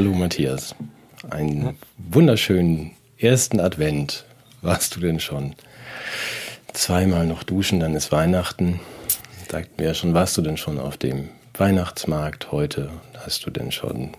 Hallo Matthias. Einen wunderschönen ersten Advent. Warst du denn schon? Zweimal noch duschen, dann ist Weihnachten. Sagt mir ja schon, warst du denn schon auf dem Weihnachtsmarkt heute? Hast du denn schon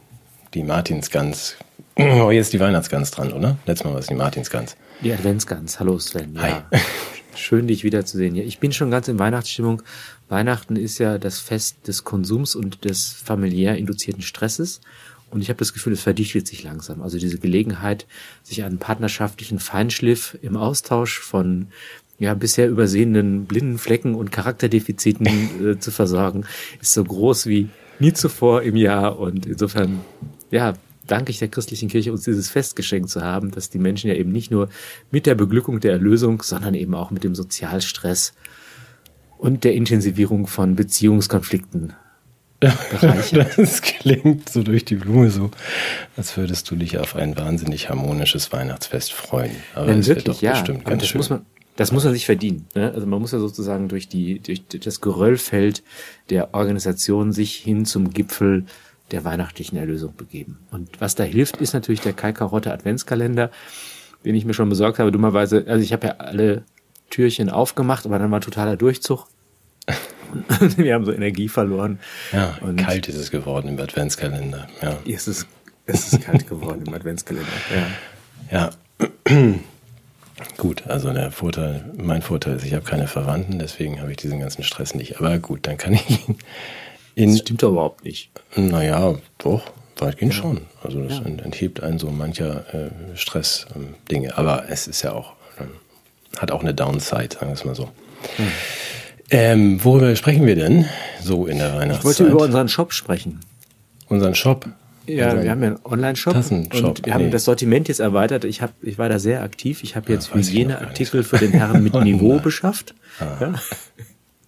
die Martinsgans? Oh, jetzt ist die Weihnachtsgans dran, oder? Letztes Mal war es die Martinsgans. Die Adventsgans. Hallo Sven. Hi. Ja. Schön, dich wiederzusehen. Ja, ich bin schon ganz in Weihnachtsstimmung. Weihnachten ist ja das Fest des Konsums und des familiär induzierten Stresses. Und ich habe das Gefühl, es verdichtet sich langsam. Also diese Gelegenheit, sich einen partnerschaftlichen Feinschliff im Austausch von ja, bisher übersehenen blinden Flecken und Charakterdefiziten äh, zu versorgen, ist so groß wie nie zuvor im Jahr. Und insofern, ja, danke ich der christlichen Kirche, uns dieses Fest geschenkt zu haben, dass die Menschen ja eben nicht nur mit der Beglückung der Erlösung, sondern eben auch mit dem Sozialstress und der Intensivierung von Beziehungskonflikten Das klingt so durch die Blume so, als würdest du dich auf ein wahnsinnig harmonisches Weihnachtsfest freuen. Aber wird wirklich, doch ja. bestimmt ganz das schön. muss man, das muss man sich verdienen. Ne? Also man muss ja sozusagen durch die, durch das Geröllfeld der Organisation sich hin zum Gipfel der weihnachtlichen Erlösung begeben. Und was da hilft, ist natürlich der Kai Karotte Adventskalender, den ich mir schon besorgt habe. Dummerweise, also ich habe ja alle Türchen aufgemacht, aber dann war totaler Durchzug. Und wir haben so Energie verloren. ja, Und- kalt ist es geworden im Adventskalender. Ja. Es ist, es ist kalt geworden im Adventskalender. Ja. Ja. gut, also der Vorteil, mein Vorteil ist, ich habe keine Verwandten, deswegen habe ich diesen ganzen Stress nicht. Aber gut, dann kann ich ihn Das in, stimmt doch überhaupt nicht. naja, doch, weitgehend schon. Also das Ja. ent- enthebt einen so mancher äh, Stress-Dinge. Aber es ist ja auch, ähm, hat auch eine Downside, sagen wir es mal so. Hm. Ähm, worüber sprechen wir denn so in der Ich Weihnachtszeit? wollte über unseren Shop sprechen. unseren Shop. Ja, Unseren- wir haben ja einen Online-Shop und wir haben nee. das Sortiment jetzt erweitert. Ich, hab, ich war da sehr aktiv. Ich habe jetzt ich noch Hygieneartikel für den Herrn mit Niveau beschafft. Ja.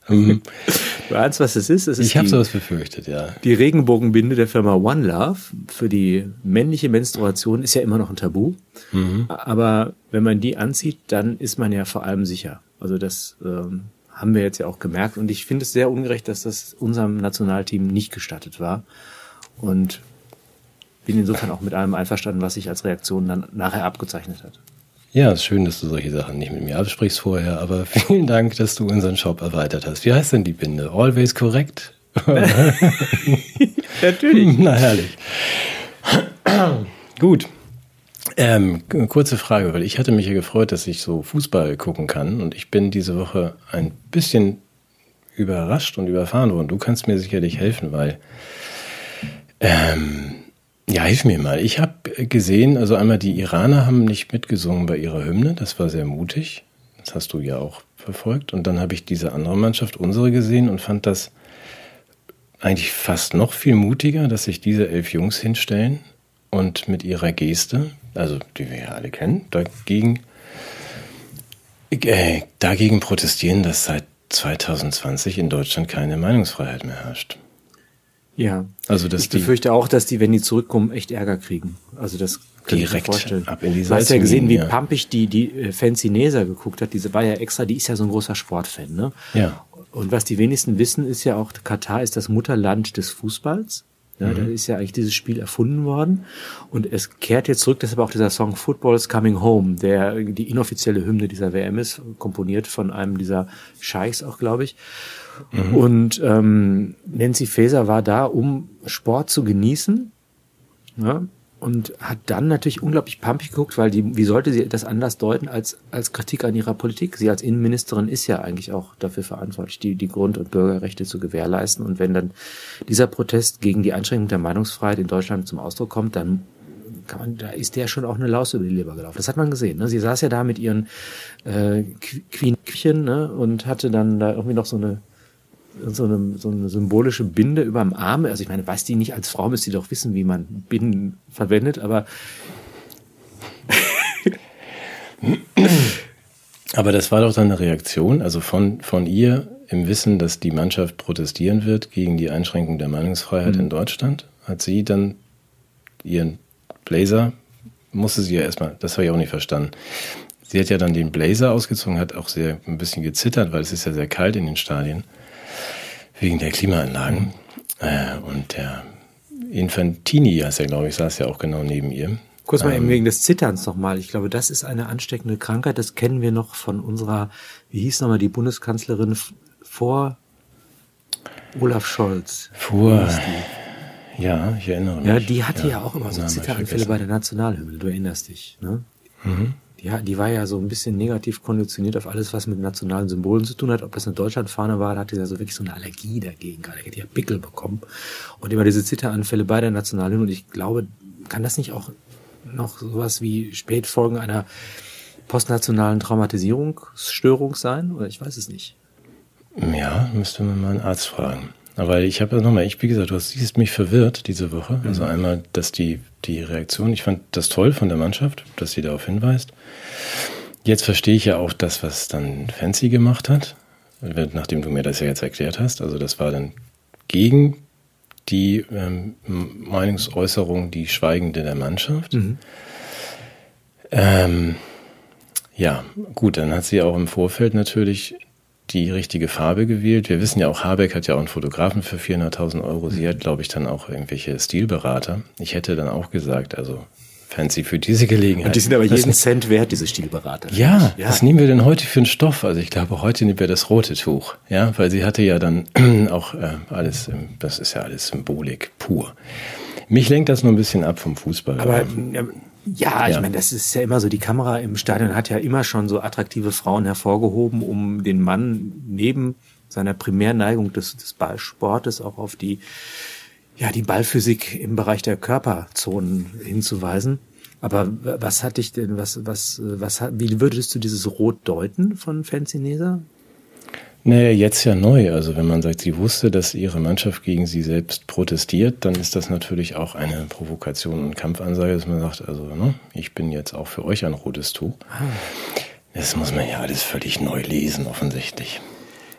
Du ahnst, was es ist? Es ist Mhm. Ich habe sowas befürchtet, ja. die Regenbogenbinde der Firma One Love für die männliche Menstruation ist ja immer noch ein Tabu. Mhm. Aber wenn man die anzieht, dann ist man ja vor allem sicher. Also das ähm, haben wir jetzt ja auch gemerkt. Und ich finde es sehr ungerecht, dass das unserem Nationalteam nicht gestattet war. Und bin insofern auch mit allem einverstanden, was sich als Reaktion dann nachher abgezeichnet hat. Ja, ist schön, dass du solche Sachen nicht mit mir absprichst vorher, aber vielen Dank, dass du unseren Shop erweitert hast. Wie heißt denn die Binde? Always correct? Natürlich. Na herrlich. Gut. Ähm, kurze Frage, weil ich hatte mich ja gefreut, dass ich so Fußball gucken kann und ich bin diese Woche ein bisschen überrascht und überfahren worden. Du kannst mir sicherlich helfen, weil ähm, ja, hilf mir mal. Ich habe gesehen, also einmal die Iraner haben nicht mitgesungen bei ihrer Hymne, das war sehr mutig. Das hast du ja auch verfolgt. Und dann habe ich diese andere Mannschaft, unsere, gesehen und fand das eigentlich fast noch viel mutiger, dass sich diese elf Jungs hinstellen und mit ihrer Geste, also die wir ja alle kennen, dagegen, äh, dagegen protestieren, dass seit 2020 in Deutschland keine Meinungsfreiheit mehr herrscht. Ja. Also dass ich die befürchte auch, dass die, wenn die zurückkommen, echt Ärger kriegen. Also das kann ich Direkt mir vorstellen. ab in die Du hast ja gesehen, wie Seitenlinie. pampig die, die äh, Fancy Nesa geguckt hat. Diese war ja extra, die ist ja so ein großer Sportfan, ne? Ja. Und was die wenigsten wissen, ist ja auch, Katar ist das Mutterland des Fußballs. Ja, Mhm. Da ist ja eigentlich dieses Spiel erfunden worden. Und es kehrt jetzt zurück, deshalb auch dieser Song Football's Coming Home, der die inoffizielle Hymne dieser WM ist, komponiert von einem dieser Scheichs auch, glaube ich. Mhm. Und ähm, Nancy Faeser war da, um Sport zu genießen. Ja, und hat dann natürlich unglaublich pumpig geguckt, weil die, wie sollte sie das anders deuten als, als Kritik an ihrer Politik? Sie als Innenministerin ist ja eigentlich auch dafür verantwortlich, die, die Grund- und Bürgerrechte zu gewährleisten. Und wenn dann dieser Protest gegen die Einschränkung der Meinungsfreiheit in Deutschland zum Ausdruck kommt, dann kann man, da ist der schon auch eine Laus über die Leber gelaufen. Das hat man gesehen. Ne? Sie saß ja da mit ihren äh, Queenchen ne? und hatte dann da irgendwie noch so eine so eine, so eine symbolische Binde über dem Arm. Also ich meine, weiß die nicht, als Frau müsste die doch wissen, wie man Binden verwendet, aber Aber das war doch dann eine Reaktion, also von, von ihr im Wissen, dass die Mannschaft protestieren wird gegen die Einschränkung der Meinungsfreiheit in Deutschland, hat sie dann ihren Blazer, musste sie ja erstmal, das habe ich auch nicht verstanden. Sie hat ja dann den Blazer ausgezogen, hat auch sehr ein bisschen gezittert, weil es ist ja sehr kalt in den Stadien, wegen der Klimaanlagen. Äh, und der Infantini heißt er, glaube ich, saß ja auch genau neben ihr. Kurz mal ähm, wegen des Zitterns nochmal. Ich glaube, das ist eine ansteckende Krankheit. Das kennen wir noch von unserer, wie hieß nochmal die Bundeskanzlerin vor Olaf Scholz. Vor. Ja, ich erinnere mich. Ja, die hatte ja, ja auch immer so Zitteranfälle bei der Nationalhymne. Du erinnerst dich, ne? Mhm. Ja, die war ja so ein bisschen negativ konditioniert auf alles, was mit nationalen Symbolen zu tun hat. Ob das eine Deutschlandfahne war, da hatte sie ja so wirklich so eine Allergie dagegen. Gerade hat ja Pickel bekommen. Und immer diese Zitteranfälle bei der Nationalhymne. Und ich glaube, kann das nicht auch noch sowas wie Spätfolgen einer postnationalen Traumatisierungsstörung sein? Oder ich weiß es nicht. Ja, müsste man mal einen Arzt fragen. Aber ich habe nochmal, ich, wie gesagt, du hast siehst mich verwirrt diese Woche. Also mhm. Also einmal, dass die, die Reaktion, ich fand das toll von der Mannschaft, dass sie darauf hinweist. Jetzt verstehe ich ja auch das, was dann Fancy gemacht hat, nachdem du mir das ja jetzt erklärt hast. Also das war dann gegen die ähm, Meinungsäußerung, die Schweigende der Mannschaft. Mhm. Ähm, ja, gut, dann hat sie auch im Vorfeld natürlich die richtige Farbe gewählt. Wir wissen ja auch, Habeck hat ja auch einen Fotografen für 400.000 Euro. Sie hat, glaube ich, dann auch irgendwelche Stilberater. Ich hätte dann auch gesagt, also fancy für diese Gelegenheit. Und die sind aber jeden das, Cent wert, diese Stilberater. Ja, ja, was nehmen wir denn heute für einen Stoff? Also ich glaube, heute nehmen wir das rote Tuch. Ja, weil sie hatte ja dann auch äh, alles, das ist ja alles Symbolik pur. Mich lenkt das nur ein bisschen ab vom Fußball. Aber ja, ja, ich meine, das ist ja immer so, die Kamera im Stadion hat ja immer schon so attraktive Frauen hervorgehoben, um den Mann neben seiner Primärneigung des, des Ballsportes auch auf die, ja, die Ballphysik im Bereich der Körperzonen hinzuweisen. Aber was hat dich denn, was, was, was, wie würdest du dieses Rot deuten von Fancy Neser? Naja, jetzt ja neu. Also wenn man sagt, sie wusste, dass ihre Mannschaft gegen sie selbst protestiert, dann ist das natürlich auch eine Provokation und Kampfansage, dass man sagt, also ne, ich bin jetzt auch für euch ein rotes Tuch. Das muss man ja alles völlig neu lesen, offensichtlich.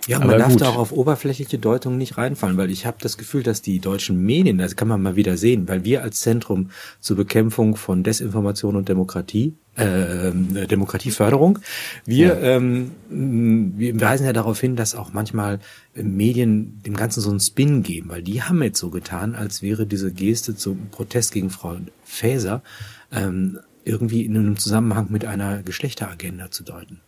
Ja, man darf gut. da auch auf oberflächliche Deutungen nicht reinfallen, weil ich habe das Gefühl, dass die deutschen Medien, das kann man mal wieder sehen, weil wir als Zentrum zur Bekämpfung von Desinformation und Demokratie, äh, Demokratieförderung, wir, ja. ähm, wir weisen ja darauf hin, dass auch manchmal Medien dem Ganzen so einen Spin geben, weil die haben jetzt so getan, als wäre diese Geste zum Protest gegen Frau Faeser ähm, irgendwie in einem Zusammenhang mit einer Geschlechteragenda zu deuten.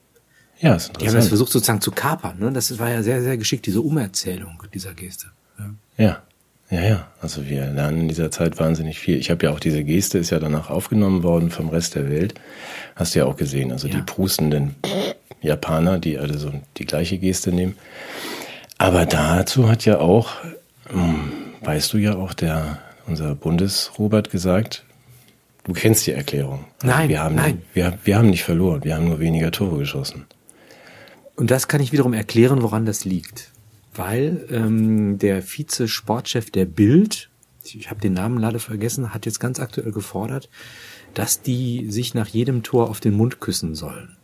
Ja, ist interessant. Die haben das versucht sozusagen zu kapern. Ne? Das war ja sehr, sehr geschickt, diese Umerzählung dieser Geste. Ja. ja. Ja, ja, also wir lernen in dieser Zeit wahnsinnig viel. Ich habe ja auch diese Geste ist ja danach aufgenommen worden vom Rest der Welt. Hast du ja auch gesehen. Also ja. die prustenden Japaner, die alle so die gleiche Geste nehmen. Aber dazu hat ja auch, hm, weißt du ja auch, der unser Bundesrobert gesagt, du kennst die Erklärung. Nein, wir haben, nein. Wir, wir haben nicht verloren, wir haben nur weniger Tore geschossen. Und das kann ich wiederum erklären, woran das liegt. Weil ähm, der Vize-Sportchef der Bild, ich habe den Namen leider vergessen, hat jetzt ganz aktuell gefordert, dass die sich nach jedem Tor auf den Mund küssen sollen.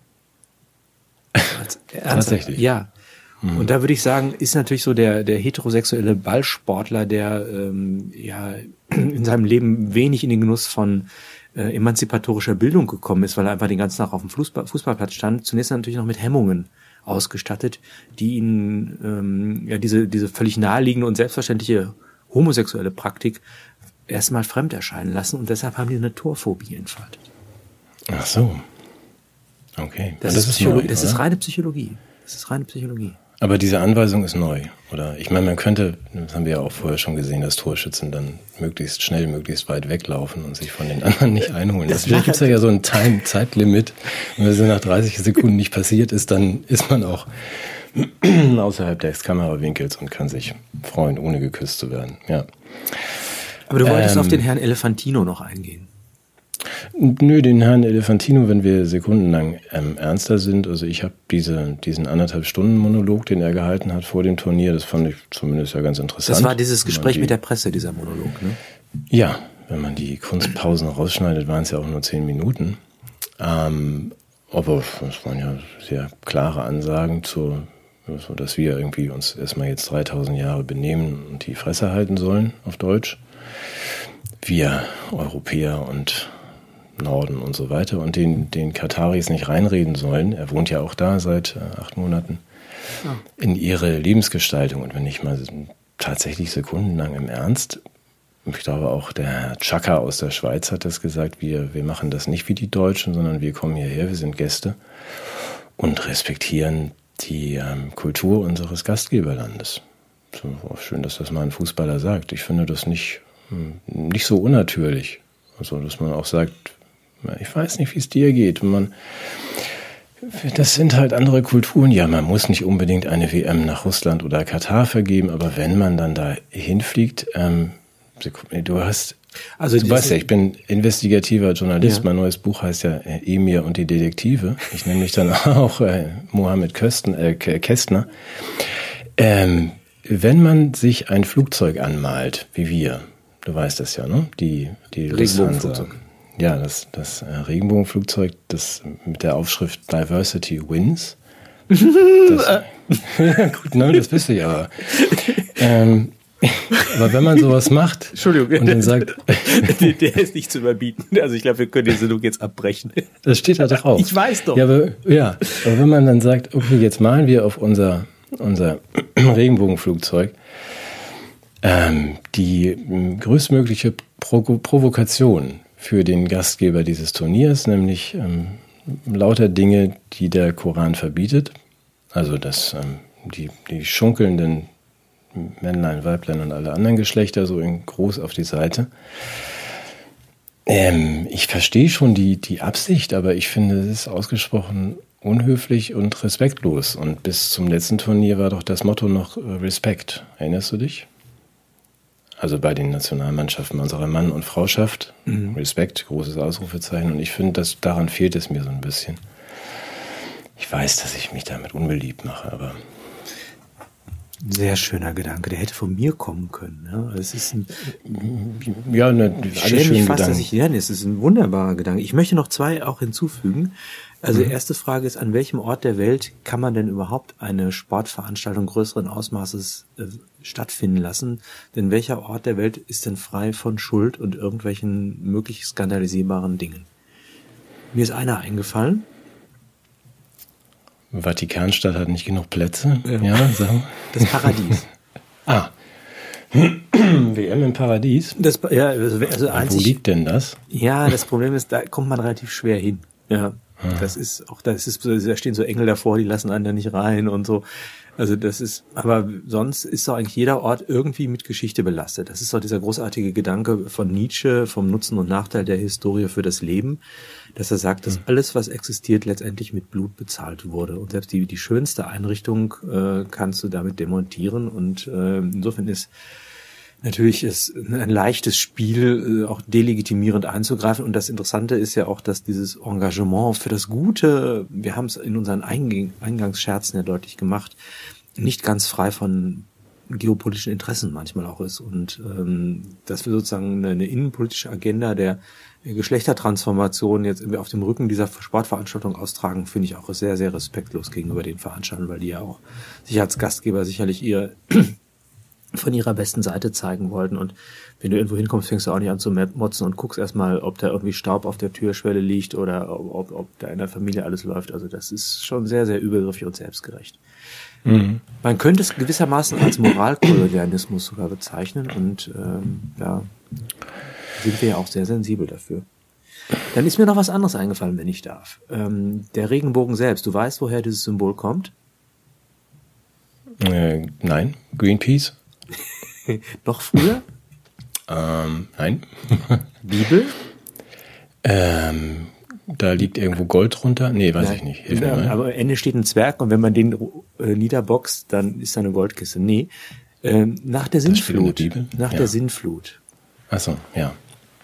Tatsächlich. Ja. Mhm. Und da würde ich sagen, ist natürlich so der, der heterosexuelle Ballsportler, der ähm, ja in seinem Leben wenig in den Genuss von äh, emanzipatorischer Bildung gekommen ist, weil er einfach den ganzen Tag auf dem Fußball, Fußballplatz stand, zunächst natürlich noch mit Hemmungen ausgestattet, die ihnen ähm, ja diese, diese völlig naheliegende und selbstverständliche homosexuelle Praktik erstmal fremd erscheinen lassen und deshalb haben die eine Torphobie entfaltet. Ach so. Okay. Das, das ist, Psychologie, das ist reine Psychologie. Das ist reine Psychologie. Aber diese Anweisung ist neu, oder? Ich meine, man könnte, das haben wir ja auch vorher schon gesehen, dass Torschützen dann möglichst schnell, möglichst weit weglaufen und sich von den anderen nicht einholen. Das Vielleicht gibt es ja so ein Time Zeitlimit. Und wenn es nach 30 Sekunden nicht passiert ist, dann ist man auch außerhalb des Kamerawinkels und kann sich freuen, ohne geküsst zu werden. Ja. Aber du wolltest ähm, auf den Herrn Elefantino noch eingehen. Nö, den Herrn Elefantino, wenn wir sekundenlang ähm, ernster sind. Also ich habe diese, diesen anderthalb Stunden Monolog, den er gehalten hat vor dem Turnier, das fand ich zumindest ja ganz interessant. Das war dieses Gespräch die, mit der Presse, dieser Monolog, ne? Ja, wenn man die Kunstpausen rausschneidet, waren es ja auch nur zehn Minuten. Ähm, aber das waren ja sehr klare Ansagen zur, so dass wir irgendwie uns erstmal jetzt 3000 Jahre benehmen und die Fresse halten sollen, auf Deutsch. Wir Europäer und Norden und so weiter und den, den Kataris nicht reinreden sollen. Er wohnt ja auch da seit äh, acht Monaten. Ja. In ihre Lebensgestaltung. Und wenn ich mal tatsächlich sekundenlang im Ernst, ich glaube auch der Chaka aus der Schweiz hat das gesagt, wir, wir machen das nicht wie die Deutschen, sondern wir kommen hierher, wir sind Gäste und respektieren die ähm, Kultur unseres Gastgeberlandes. So, schön, dass das mal ein Fußballer sagt. Ich finde das nicht, hm, nicht so unnatürlich. Also, dass man auch sagt, ich weiß nicht, wie es dir geht. Man, das sind halt andere Kulturen. Ja, man muss nicht unbedingt eine WM nach Russland oder Katar vergeben, aber wenn man dann da hinfliegt, ähm, du hast, also du weißt ja, ich bin investigativer Journalist. Ja. Mein neues Buch heißt ja äh, Emir und die Detektive. Ich nenne mich dann auch äh, Mohammed Kösten, äh, Kästner. Ähm, wenn man sich ein Flugzeug anmalt, wie wir, du weißt das ja, ne? Die, die Regenbogenflugzeug. Ja, das, das äh, Regenbogenflugzeug, das mit der Aufschrift Diversity Wins. Das, gut, ne, das bist du ja. Ähm, aber wenn man sowas macht Entschuldigung, und dann sagt, der ist nicht zu überbieten. Also ich glaube, wir können die Sendung jetzt abbrechen. Das steht da drauf. Ich weiß doch. Ja, aber, ja, aber wenn man dann sagt, okay, jetzt malen wir auf unser unser Regenbogenflugzeug, ähm, die größtmögliche Pro Provokation für den Gastgeber dieses Turniers, nämlich ähm, lauter Dinge, die der Koran verbietet. Also dass ähm, die, die schunkelnden Männlein, Weiblein und alle anderen Geschlechter so in groß auf die Seite. Ähm, ich verstehe schon die, die Absicht, aber ich finde, es ist ausgesprochen unhöflich und respektlos. Und bis zum letzten Turnier war doch das Motto noch äh, Respekt. Erinnerst du dich? Also bei den Nationalmannschaften unserer Mann- und Frauschaft. Mhm. Respekt, großes Ausrufezeichen. Und ich finde, dass daran fehlt es mir so ein bisschen. Ich weiß, dass ich mich damit unbeliebt mache, aber sehr schöner Gedanke, der hätte von mir kommen können. Ja, es ist ein, ja, ne, ich stelle mich fast, dass ich lerne. Es ist ein wunderbarer Gedanke. Ich möchte noch zwei auch hinzufügen. Also mhm. erste Frage ist, an welchem Ort der Welt kann man denn überhaupt eine Sportveranstaltung größeren Ausmaßes äh, stattfinden lassen? Denn welcher Ort der Welt ist denn frei von Schuld und irgendwelchen möglich skandalisierbaren Dingen? Mir ist einer eingefallen. Vatikanstadt hat nicht genug Plätze. Ja, ja sagen. Das Paradies. ah. WM im Paradies? Das, ja, also, also Wo liegt denn das? Ja, das Problem ist, da kommt man relativ schwer hin. Ja. Das ist auch, das ist, da stehen so Engel davor, die lassen einen da nicht rein und so. Also das ist, aber sonst ist doch eigentlich jeder Ort irgendwie mit Geschichte belastet. Das ist doch dieser großartige Gedanke von Nietzsche vom Nutzen und Nachteil der Historie für das Leben, dass er sagt, dass hm. alles, was existiert, letztendlich mit Blut bezahlt wurde. Und selbst die, die schönste Einrichtung äh, kannst du damit demontieren. Und äh, insofern ist natürlich ist ein leichtes Spiel, äh, auch delegitimierend einzugreifen. Und das Interessante ist ja auch, dass dieses Engagement für das Gute, wir haben es in unseren Eingangsscherzen ja deutlich gemacht, nicht ganz frei von geopolitischen Interessen manchmal auch ist. Und ähm, dass wir sozusagen eine, eine innenpolitische Agenda der Geschlechtertransformation jetzt irgendwie auf dem Rücken dieser Sportveranstaltung austragen, finde ich auch sehr, sehr respektlos gegenüber den Veranstaltern, weil die ja auch sich als Gastgeber sicherlich ihr von ihrer besten Seite zeigen wollten. Und wenn du irgendwo hinkommst, fängst du auch nicht an zu motzen und guckst erstmal, ob da irgendwie Staub auf der Türschwelle liegt oder ob, ob da in der Familie alles läuft. Also das ist schon sehr, sehr übergriffig und selbstgerecht. Mhm. Man könnte es gewissermaßen als Moralkolonialismus sogar bezeichnen und ähm, da sind wir ja auch sehr sensibel dafür. Dann ist mir noch was anderes eingefallen, wenn ich darf. Ähm, der Regenbogen selbst, du weißt, woher dieses Symbol kommt? Äh, nein, Greenpeace. Noch früher? Ähm, nein. Bibel? Ähm, da liegt irgendwo Gold drunter? Nee, weiß Nein. ich nicht. Hilf ja, mir aber am Ende steht ein Zwerg und wenn man den äh, niederboxt, dann ist da eine Goldkiste. Nee. Ähm, nach der Sintflut. Nach ja. der Sintflut. Ach so, ja.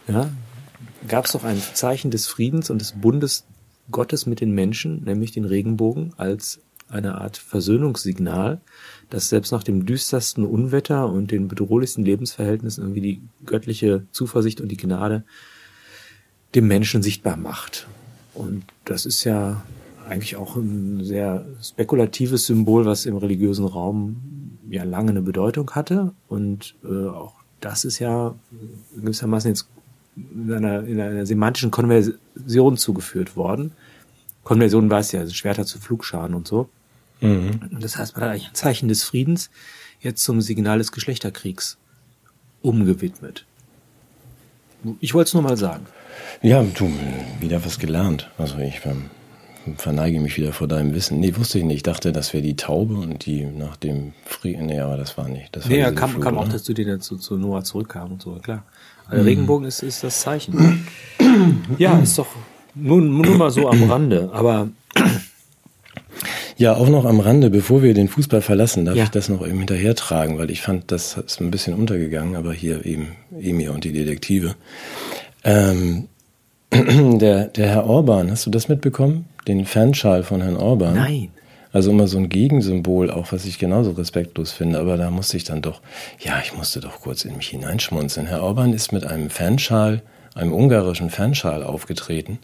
Ja. Gab es doch ein Zeichen des Friedens und des Bundes Gottes mit den Menschen, nämlich den Regenbogen als eine Art Versöhnungssignal, dass selbst nach dem düstersten Unwetter und den bedrohlichsten Lebensverhältnissen irgendwie die göttliche Zuversicht und die Gnade dem Menschen sichtbar macht. Und das ist ja eigentlich auch ein sehr spekulatives Symbol, was im religiösen Raum ja lange eine Bedeutung hatte. Und äh, auch das ist ja gewissermaßen jetzt in einer, in einer semantischen Konversion zugeführt worden. Konversion weiß ja, also Schwerter zu Flugscharen und so. Mhm. Das heißt, man hat eigentlich ein Zeichen des Friedens jetzt zum Signal des Geschlechterkriegs umgewidmet. Ich wollte es nur mal sagen. Ja, du, wieder was gelernt. Also ich ähm, verneige mich wieder vor deinem Wissen. Nee, wusste ich nicht. Ich dachte, das wäre die Taube und die nach dem Frieden. Nee, aber das war nicht. Das war nee, ja, kam, Flug, kam auch, dass du den zu, zu Noah zurückkam und so, klar. Also mhm. Regenbogen ist, ist das Zeichen. ja, ist doch nun, nur mal so am Rande, aber. Ja, auch noch am Rande, bevor wir den Fußball verlassen, darf ja. ich das noch eben hinterher tragen, weil ich fand, das ist ein bisschen untergegangen, aber hier eben Emir und die Detektive. Ähm, der, der Herr Orban, hast du das mitbekommen? Den Fanschal von Herrn Orban? Nein. Also immer so ein Gegensymbol, auch was ich genauso respektlos finde. Aber da musste ich dann doch, ja, ich musste doch kurz in mich hineinschmunzeln. Herr Orban ist mit einem Fanschal, einem ungarischen Fanschal aufgetreten,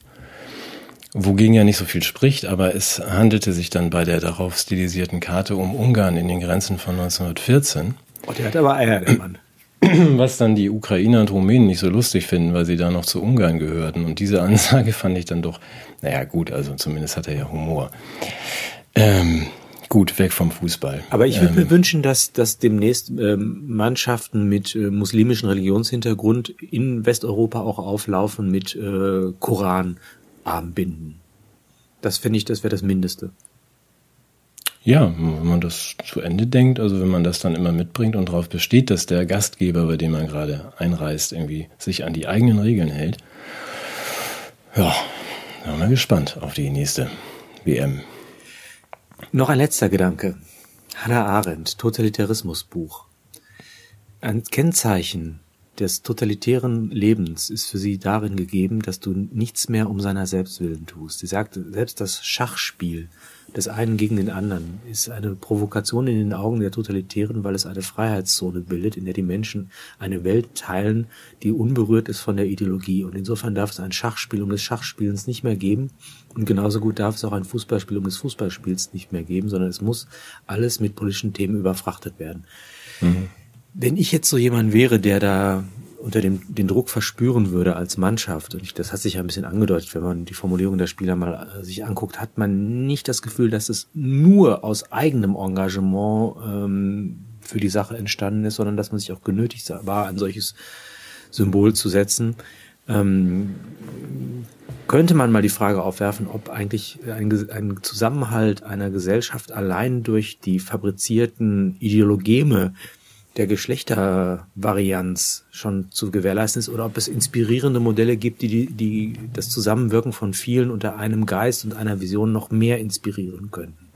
wogegen ja nicht so viel spricht, aber es handelte sich dann bei der darauf stilisierten Karte um Ungarn in den Grenzen von 1914. Oh, der hat aber Eier, der Mann. was dann die Ukrainer und Rumänen nicht so lustig finden, weil sie da noch zu Ungarn gehörten. Und diese Ansage fand ich dann doch, naja gut, also zumindest hat er ja Humor. Ähm, gut, weg vom Fußball. Aber ich würde ähm, mir wünschen, dass, dass demnächst ähm, Mannschaften mit äh, muslimischem Religionshintergrund in Westeuropa auch auflaufen mit äh, Koranarmbinden. Das finde ich, das wäre das Mindeste. Ja, wenn man das zu Ende denkt, also wenn man das dann immer mitbringt und darauf besteht, dass der Gastgeber, bei dem man gerade einreist, irgendwie sich an die eigenen Regeln hält. Ja, da sind wir gespannt auf die nächste WM. Noch ein letzter Gedanke. Hannah Arendt, Totalitarismusbuch. Ein Kennzeichen des totalitären Lebens ist für sie darin gegeben, dass du nichts mehr um seiner selbst willen tust. Sie sagte, selbst das Schachspiel des einen gegen den anderen ist eine Provokation in den Augen der Totalitären, weil es eine Freiheitszone bildet, in der die Menschen eine Welt teilen, die unberührt ist von der Ideologie. Und insofern darf es ein Schachspiel um des Schachspielens nicht mehr geben. Und genauso gut darf es auch ein Fußballspiel um des Fußballspiels nicht mehr geben, sondern es muss alles mit politischen Themen überfrachtet werden. Mhm. Wenn ich jetzt so jemand wäre, der da unter dem den Druck verspüren würde als Mannschaft, und ich, das hat sich ja ein bisschen angedeutet, wenn man die Formulierung der Spieler mal äh, sich anguckt, hat man nicht das Gefühl, dass es nur aus eigenem Engagement ähm, für die Sache entstanden ist, sondern dass man sich auch genötigt war, ein solches Symbol zu setzen. Ähm, könnte man mal die Frage aufwerfen, ob eigentlich ein, ein Zusammenhalt einer Gesellschaft allein durch die fabrizierten Ideologeme der Geschlechtervarianz schon zu gewährleisten ist oder ob es inspirierende Modelle gibt, die, die, die das Zusammenwirken von vielen unter einem Geist und einer Vision noch mehr inspirieren könnten.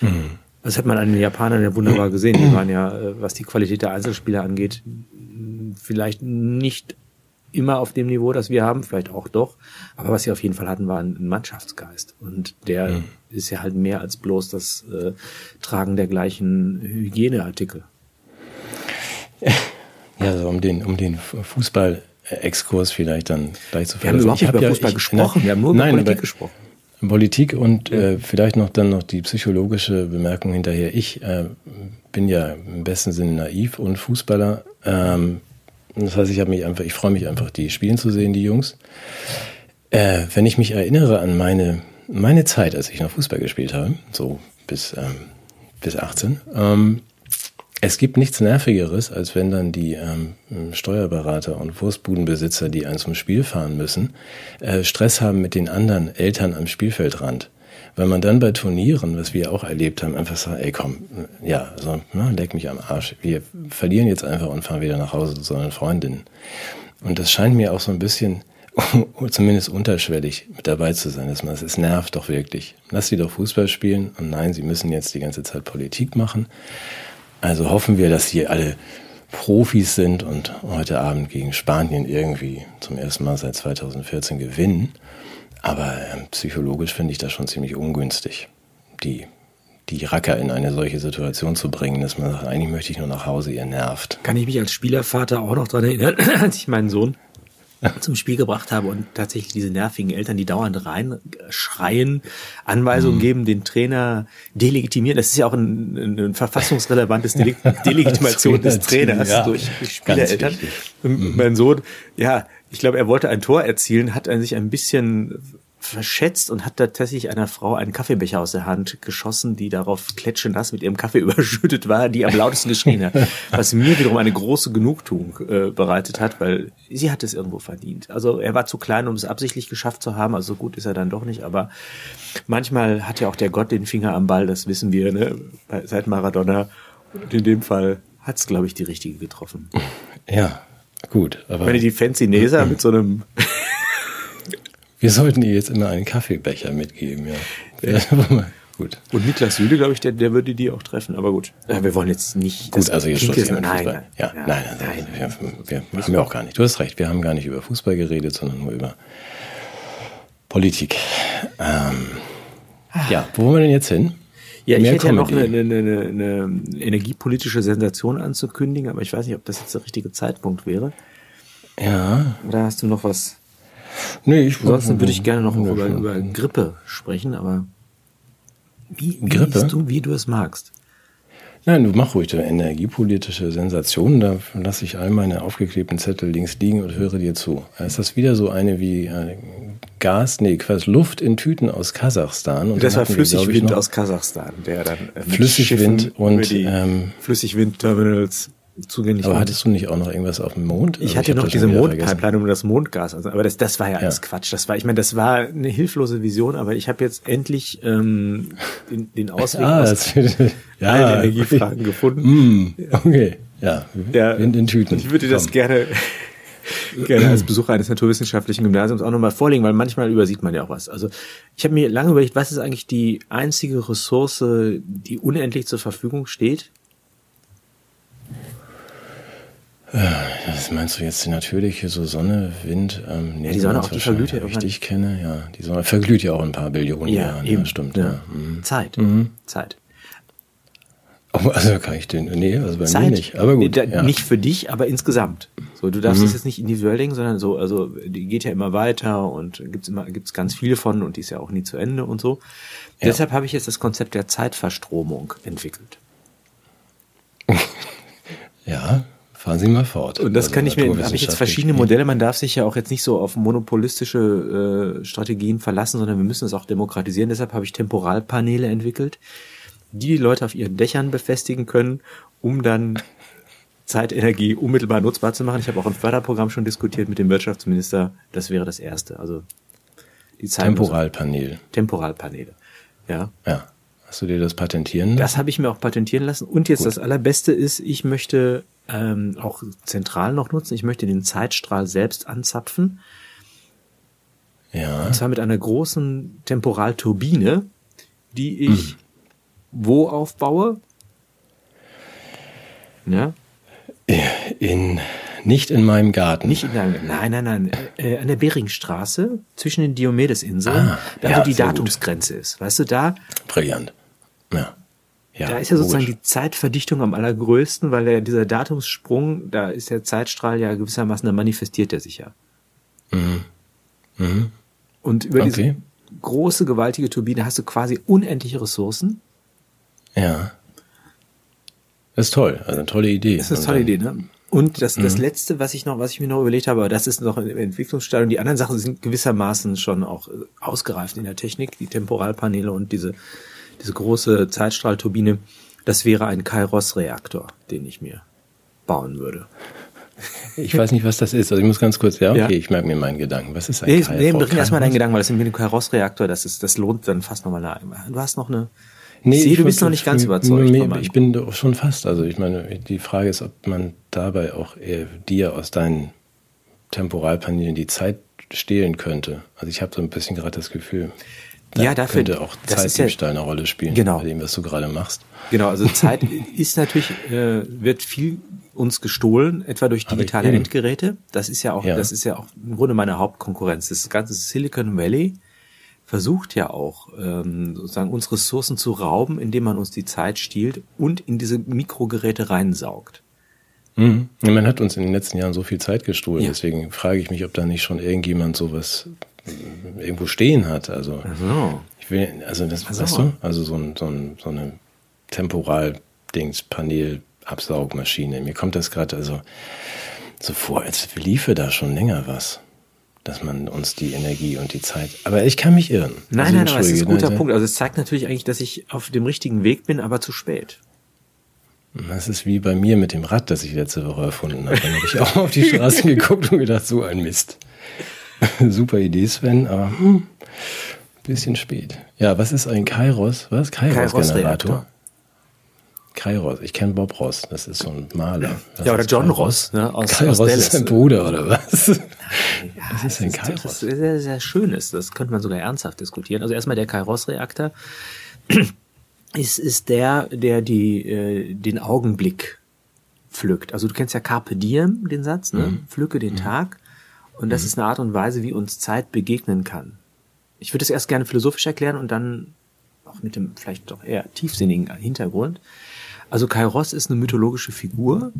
Mhm. Das hat man an den Japanern ja wunderbar gesehen. Die waren ja, äh, was die Qualität der Einzelspieler angeht, vielleicht nicht immer auf dem Niveau, das wir haben, vielleicht auch doch. Aber was sie auf jeden Fall hatten, war ein Mannschaftsgeist. Und der mhm. ist ja halt mehr als bloß das äh, Tragen der gleichen Hygieneartikel. Ja, also um den, um den Fußball-Exkurs vielleicht dann gleich zu verlassen. Wir haben überhaupt nicht über ja, Fußball ich, gesprochen, wir haben nur über nein, Politik gesprochen. Politik und ja. äh, vielleicht noch dann noch die psychologische Bemerkung hinterher. Ich äh, bin ja im besten Sinne naiv und Fußballer. Ähm, das heißt, ich habe mich einfach, ich freue mich einfach, die spielen zu sehen, die Jungs. Äh, wenn ich mich erinnere an meine meine Zeit, als ich noch Fußball gespielt habe, so bis ähm, bis 18, ähm, es gibt nichts Nervigeres, als wenn dann die ähm, Steuerberater und Wurstbudenbesitzer, die einen zum Spiel fahren müssen, äh, Stress haben mit den anderen Eltern am Spielfeldrand. Weil man dann bei Turnieren, was wir auch erlebt haben, einfach sagt, ey komm, ja, so, na, leck mich am Arsch. Wir verlieren jetzt einfach und fahren wieder nach Hause zu unseren Freundinnen. Und das scheint mir auch so ein bisschen, zumindest unterschwellig mit dabei zu sein, dass man es nervt doch wirklich. Lass sie doch Fußball spielen und nein, sie müssen jetzt die ganze Zeit Politik machen. Also hoffen wir, dass hier alle Profis sind und heute Abend gegen Spanien irgendwie zum ersten Mal seit 2014 gewinnen. Aber äh, psychologisch finde ich das schon ziemlich ungünstig, die, die Racker in eine solche Situation zu bringen, dass man sagt, eigentlich möchte ich nur nach Hause, ihr nervt. Kann ich mich als Spielervater auch noch daran erinnern, als ich meinen Sohn zum Spiel gebracht habe und tatsächlich diese nervigen Eltern, die dauernd reinschreien, Anweisungen mhm. geben, den Trainer delegitimieren. Das ist ja auch ein, ein verfassungsrelevantes Deleg Delegitimation des Trainers ja, durch, durch Spielereltern. Mhm. Mein Sohn, ja, ich glaube, er wollte ein Tor erzielen, hat sich ein bisschen verschätzt und hat tatsächlich einer Frau einen Kaffeebecher aus der Hand geschossen, die darauf klatschenass mit ihrem Kaffee überschüttet war, die am lautesten geschrien hat. Was mir wiederum eine große Genugtuung äh, bereitet hat, weil sie hat es irgendwo verdient. Also er war zu klein, um es absichtlich geschafft zu haben, also so gut ist er dann doch nicht, aber manchmal hat ja auch der Gott den Finger am Ball, das wissen wir, ne? seit Maradona. Und in dem Fall hat es, glaube ich, die richtige getroffen. Ja, gut. Aber Wenn die Fancy Nesa mit so einem wir sollten ihr jetzt immer einen Kaffeebecher mitgeben, ja. ja. gut. Und Niklas Süle, glaube ich, der, der würde die auch treffen, aber gut. Ja, wir wollen jetzt nicht. Gut, also jetzt Schluss nein, nein, nein, ja, nein, nein, nein, nein. Wir, wir haben ja auch gar nicht. Du hast recht, wir haben gar nicht über Fußball geredet, sondern nur über Politik. Ähm, ja, wo wollen wir denn jetzt hin? Ja, ich Mehr hätte ja noch eine, eine, eine, eine energiepolitische Sensation anzukündigen, aber ich weiß nicht, ob das jetzt der richtige Zeitpunkt wäre. Ja. Oder hast du noch was Nee, ich Ansonsten würde ich gerne noch über, über Grippe sprechen, aber wie, wie Grippe? du, wie du es magst. Nein, du mach ruhig eine energiepolitische Sensation. Da lasse ich all meine aufgeklebten Zettel links liegen und höre dir zu. Ist das wieder so eine wie äh, Gas, nee, quasi Luft in Tüten aus Kasachstan? Und das war Flüssigwind aus Kasachstan, der dann äh, Flüssigwind und ähm, Flüssigwindterminals zugänglich Aber hattest du nicht auch noch irgendwas auf dem Mond? Ich also hatte ich noch diese Mondpipeline um das Mondgas. Also, aber das, das war ja alles ja. Quatsch. Das war, ich meine, das war eine hilflose Vision, aber ich habe jetzt endlich ähm, den, den Ausweg ah, aus ja, allen Energiefragen gefunden. Mm, okay, ja, ja, in den Tüten. Ich würde das gerne gerne als Besucher eines naturwissenschaftlichen Gymnasiums auch nochmal vorlegen, weil manchmal übersieht man ja auch was. Also ich habe mir lange überlegt, was ist eigentlich die einzige Ressource, die unendlich zur Verfügung steht das meinst du jetzt die natürliche, so Sonne, Wind? Ähm, nee, ja, die Sonne auch, die verglüht ja irgendwann. ich kenne, ja. Die Sonne verglüht ja auch ein paar Billionen ja, Jahren. Eben. Ja, stimmt. Ja. ja. Mhm. Zeit. Mhm. Zeit. Oh, also kann ich den, nee, also bei Zeit. mir nicht. Aber gut. Nee, ja. Nicht für dich, aber insgesamt. So, du darfst es mhm. jetzt nicht individuell denken, sondern so, also die geht ja immer weiter und gibt's immer, gibt's ganz viele von und die ist ja auch nie zu Ende und so. Deshalb habe ich jetzt das Konzept der Zeitverstromung entwickelt. ja. Fahren Sie mal fort. Und das also kann ich mir, habe ich jetzt verschiedene Modelle. Man darf sich ja auch jetzt nicht so auf monopolistische äh, Strategien verlassen, sondern wir müssen es auch demokratisieren. Deshalb habe ich Temporalpaneele entwickelt, die die Leute auf ihren Dächern befestigen können, um dann Zeitenergie unmittelbar nutzbar zu machen. Ich habe auch ein Förderprogramm schon diskutiert mit dem Wirtschaftsminister. Das wäre das erste. Also die Zeit Temporalpanel. Temporalpaneele. Ja. Ja. Hast du dir das patentieren? Das habe ich mir auch patentieren lassen. Und jetzt Gut. das Allerbeste ist, ich möchte ähm, auch zentral noch nutzen. Ich möchte den Zeitstrahl selbst anzapfen. Ja. Und zwar mit einer großen Temporalturbine, die ich hm. wo aufbaue? Ja. In, nicht in meinem Garten. Nicht in deinem, nein, nein, nein. Äh, an der Beringstraße zwischen den Diomedesinseln, ah, da ja, wo die Datumsgrenze gut. ist. Weißt du, da. Brillant. Ja. Ja, da ist ja sozusagen logisch. die Zeitverdichtung am allergrößten, weil ja dieser Datumssprung, da ist der Zeitstrahl ja gewissermaßen, da manifestiert er sich ja. Mhm. Mhm. Und über okay. diese große, gewaltige Turbine hast du quasi unendliche Ressourcen. Ja. Das ist toll, also eine tolle Idee. Das ist eine tolle Idee, ne? Und das, das mhm. letzte, was ich noch, was ich mir noch überlegt habe, aber das ist noch im Entwicklungsstadium. Die anderen Sachen sind gewissermaßen schon auch ausgereift in der Technik, die Temporalpaneele und diese diese große Zeitstrahlturbine, das wäre ein Kairos-Reaktor, den ich mir bauen würde. Ich weiß nicht, was das ist. Also ich muss ganz kurz, ja, okay, ja. ich merke mir meinen Gedanken. Was ist ein nee, Kairos? Nee, bring erstmal deinen Gedanken, weil das ist mit dem Kairos-Reaktor, das ist, das lohnt dann fast nochmal eine, Du hast noch eine, Nee, ich sehe, du bist noch nicht ganz überzeugt. Nee, ich bin doch schon fast. Also ich meine, die Frage ist, ob man dabei auch dir aus deinen Temporalpanelen die Zeit stehlen könnte. Also ich habe so ein bisschen gerade das Gefühl. Da ja, dafür könnte auch Zeitdiebstahl ja, eine Rolle spielen, genau. bei dem, was du gerade machst. Genau, also Zeit ist natürlich, äh, wird viel uns gestohlen, etwa durch digitale Endgeräte. Das ist ja auch, ja. das ist ja auch im Grunde meine Hauptkonkurrenz. Das ganze Silicon Valley versucht ja auch, ähm, sozusagen uns Ressourcen zu rauben, indem man uns die Zeit stiehlt und in diese Mikrogeräte reinsaugt. Mhm. Man hat uns in den letzten Jahren so viel Zeit gestohlen, ja. deswegen frage ich mich, ob da nicht schon irgendjemand sowas irgendwo stehen hat. Also so. ich will, also das, so. weißt du, also so, ein, so, ein, so eine Temporal-Dings, Panel-Absaugmaschine. Mir kommt das gerade also so vor, als liefe da schon länger was. dass man uns die Energie und die Zeit. Aber ich kann mich irren. Nein, also, nein, aber es ist ein guter Leute. Punkt. Also es zeigt natürlich eigentlich, dass ich auf dem richtigen Weg bin, aber zu spät. Das ist wie bei mir mit dem Rad, das ich letzte Woche erfunden habe. Dann habe ich auch auf die Straßen geguckt und gedacht, so ein Mist. Super Idee, Sven, aber hm, bisschen spät. Ja, was ist ein Kairos? Was? Kairos-Generator? Kairos. Ich kenne Bob Ross. Das ist so ein Maler. Was Ja, oder John Kairos? Ross, ne, aus- Kairos aus ist sein Bruder, oder was? Ja, Was ist das Kairos? Das ist sehr, sehr schön ist. Das könnte man sogar ernsthaft diskutieren. Also erstmal der Kairos-Reaktor ist, ist der, der die, äh, den Augenblick pflückt. Also du kennst ja Carpe Diem, den Satz, ne? Pflücke den Tag. Und das ist eine Art und Weise, wie uns Zeit begegnen kann. Ich würde es erst gerne philosophisch erklären und dann auch mit dem vielleicht doch eher tiefsinnigen Hintergrund. Also Kairos ist eine mythologische Figur,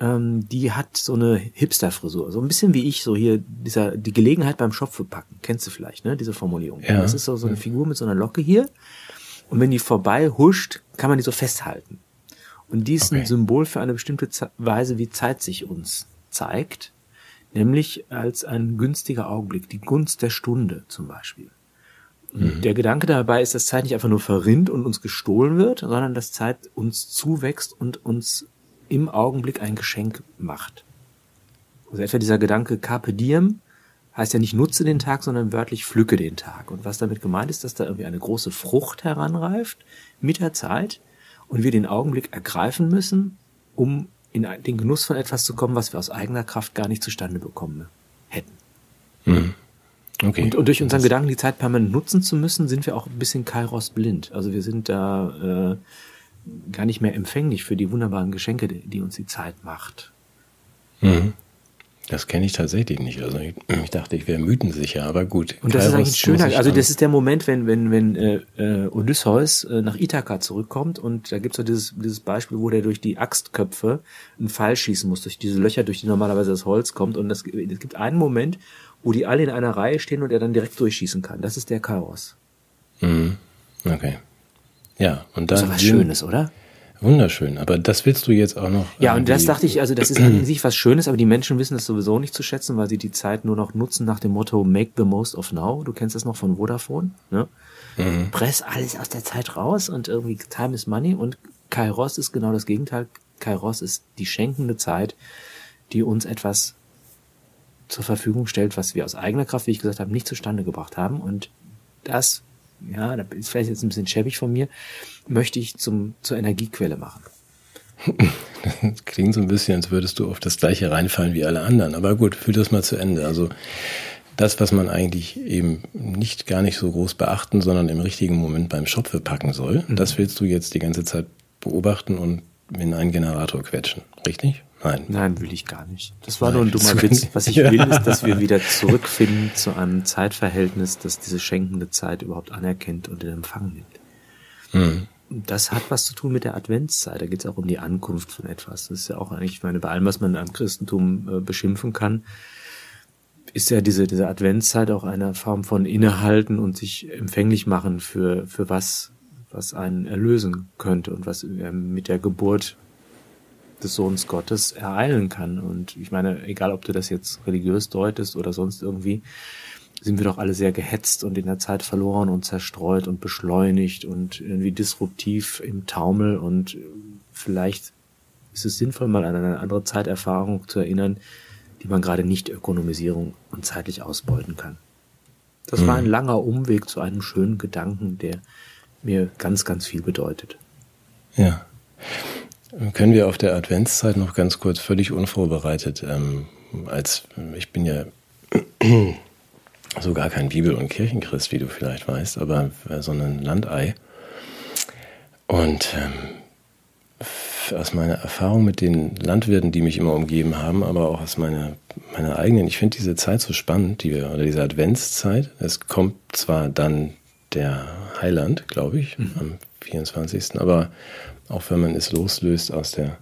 ähm, die hat so eine Hipster-Frisur, so ein bisschen wie ich, so hier dieser die Gelegenheit beim Schopfe packen, kennst du vielleicht, ne? Diese Formulierung. Ja. Das ist so, so eine Figur mit so einer Locke hier und wenn die vorbei huscht, kann man die so festhalten. Und die ist Okay. ein Symbol für eine bestimmte Weise, wie Zeit sich uns zeigt, nämlich als ein günstiger Augenblick, die Gunst der Stunde zum Beispiel. Und Der Gedanke dabei ist, dass Zeit nicht einfach nur verrinnt und uns gestohlen wird, sondern dass Zeit uns zuwächst und uns im Augenblick ein Geschenk macht. Also etwa dieser Gedanke Carpe Diem heißt ja nicht nutze den Tag, sondern wörtlich pflücke den Tag. Und was damit gemeint ist, dass da irgendwie eine große Frucht heranreift mit der Zeit und wir den Augenblick ergreifen müssen, um in den Genuss von etwas zu kommen, was wir aus eigener Kraft gar nicht zustande bekommen hätten. Okay. Und, und durch unseren Gedanken, die Zeit permanent nutzen zu müssen, sind wir auch ein bisschen Kairos blind. Also wir sind da äh, gar nicht mehr empfänglich für die wunderbaren Geschenke, die, die uns die Zeit macht. Mhm. Das kenne ich tatsächlich nicht. Also ich, ich dachte, ich wäre mythensicher, aber gut. Und das ist Kairos eigentlich ein schöner, also das ist der Moment, wenn, wenn, wenn äh, äh, Odysseus äh, nach Ithaka zurückkommt und da gibt's so dieses, dieses Beispiel, wo der durch die Axtköpfe einen Pfeil schießen muss, durch diese Löcher, durch die normalerweise das Holz kommt. Und es gibt einen Moment, wo die alle in einer Reihe stehen und er dann direkt durchschießen kann. Das ist der Chaos. Mhm. Okay. Ja, und dann. Das ist doch was Schönes, oder? Wunderschön. Aber das willst du jetzt auch noch. Ja, und das irgendwie- dachte ich, also das ist an sich was Schönes, aber die Menschen wissen das sowieso nicht zu schätzen, weil sie die Zeit nur noch nutzen nach dem Motto Make the most of now. Du kennst das noch von Vodafone, ne? Press alles aus der Zeit raus und irgendwie Time is Money und Kairos ist genau das Gegenteil. Kairos ist die schenkende Zeit, die uns etwas zur Verfügung stellt, was wir aus eigener Kraft, wie ich gesagt habe, nicht zustande gebracht haben und das, ja, das ist vielleicht jetzt ein bisschen schäbig von mir, möchte ich zum, zur Energiequelle machen. Das klingt so ein bisschen, als würdest du auf das gleiche reinfallen wie alle anderen. Aber gut, führ das mal zu Ende. Also das, was man eigentlich eben nicht gar nicht so groß beachten, sondern im richtigen Moment beim Schopfe packen soll, Mhm. das willst du jetzt die ganze Zeit beobachten und in einen Generator quetschen. Richtig? Nein. Nein, will ich gar nicht. Das war Nein, nur ein dummer Witz. Was ich will, ist, dass wir wieder zurückfinden zu einem Zeitverhältnis, das diese schenkende Zeit überhaupt anerkennt und in Empfang nimmt. Mhm. Das hat was zu tun mit der Adventszeit. Da geht es auch um die Ankunft von etwas. Das ist ja auch eigentlich, ich meine, bei allem, was man am Christentum äh, beschimpfen kann, ist ja diese, diese Adventszeit auch eine Form von Innehalten und sich empfänglich machen für, für was, was einen erlösen könnte und was äh, mit der Geburt des Sohns Gottes ereilen kann. Und ich meine, egal ob du das jetzt religiös deutest oder sonst irgendwie, sind wir doch alle sehr gehetzt und in der Zeit verloren und zerstreut und beschleunigt und irgendwie disruptiv im Taumel und vielleicht ist es sinnvoll, mal an eine andere Zeiterfahrung zu erinnern, die man gerade nicht Ökonomisierung und zeitlich ausbeuten kann. Das war ein langer Umweg zu einem schönen Gedanken, der mir ganz, ganz viel bedeutet. Ja. Können wir auf der Adventszeit noch ganz kurz völlig unvorbereitet, ähm, als ich bin ja so gar kein Bibel- und Kirchenchrist, wie du vielleicht weißt, aber äh, so ein Landei. Und ähm, aus meiner Erfahrung mit den Landwirten, die mich immer umgeben haben, aber auch aus meiner, meiner eigenen, ich finde diese Zeit so spannend, die wir, oder diese Adventszeit. Es kommt zwar dann der Heiland, glaube ich, am 24. Aber auch wenn man es loslöst aus der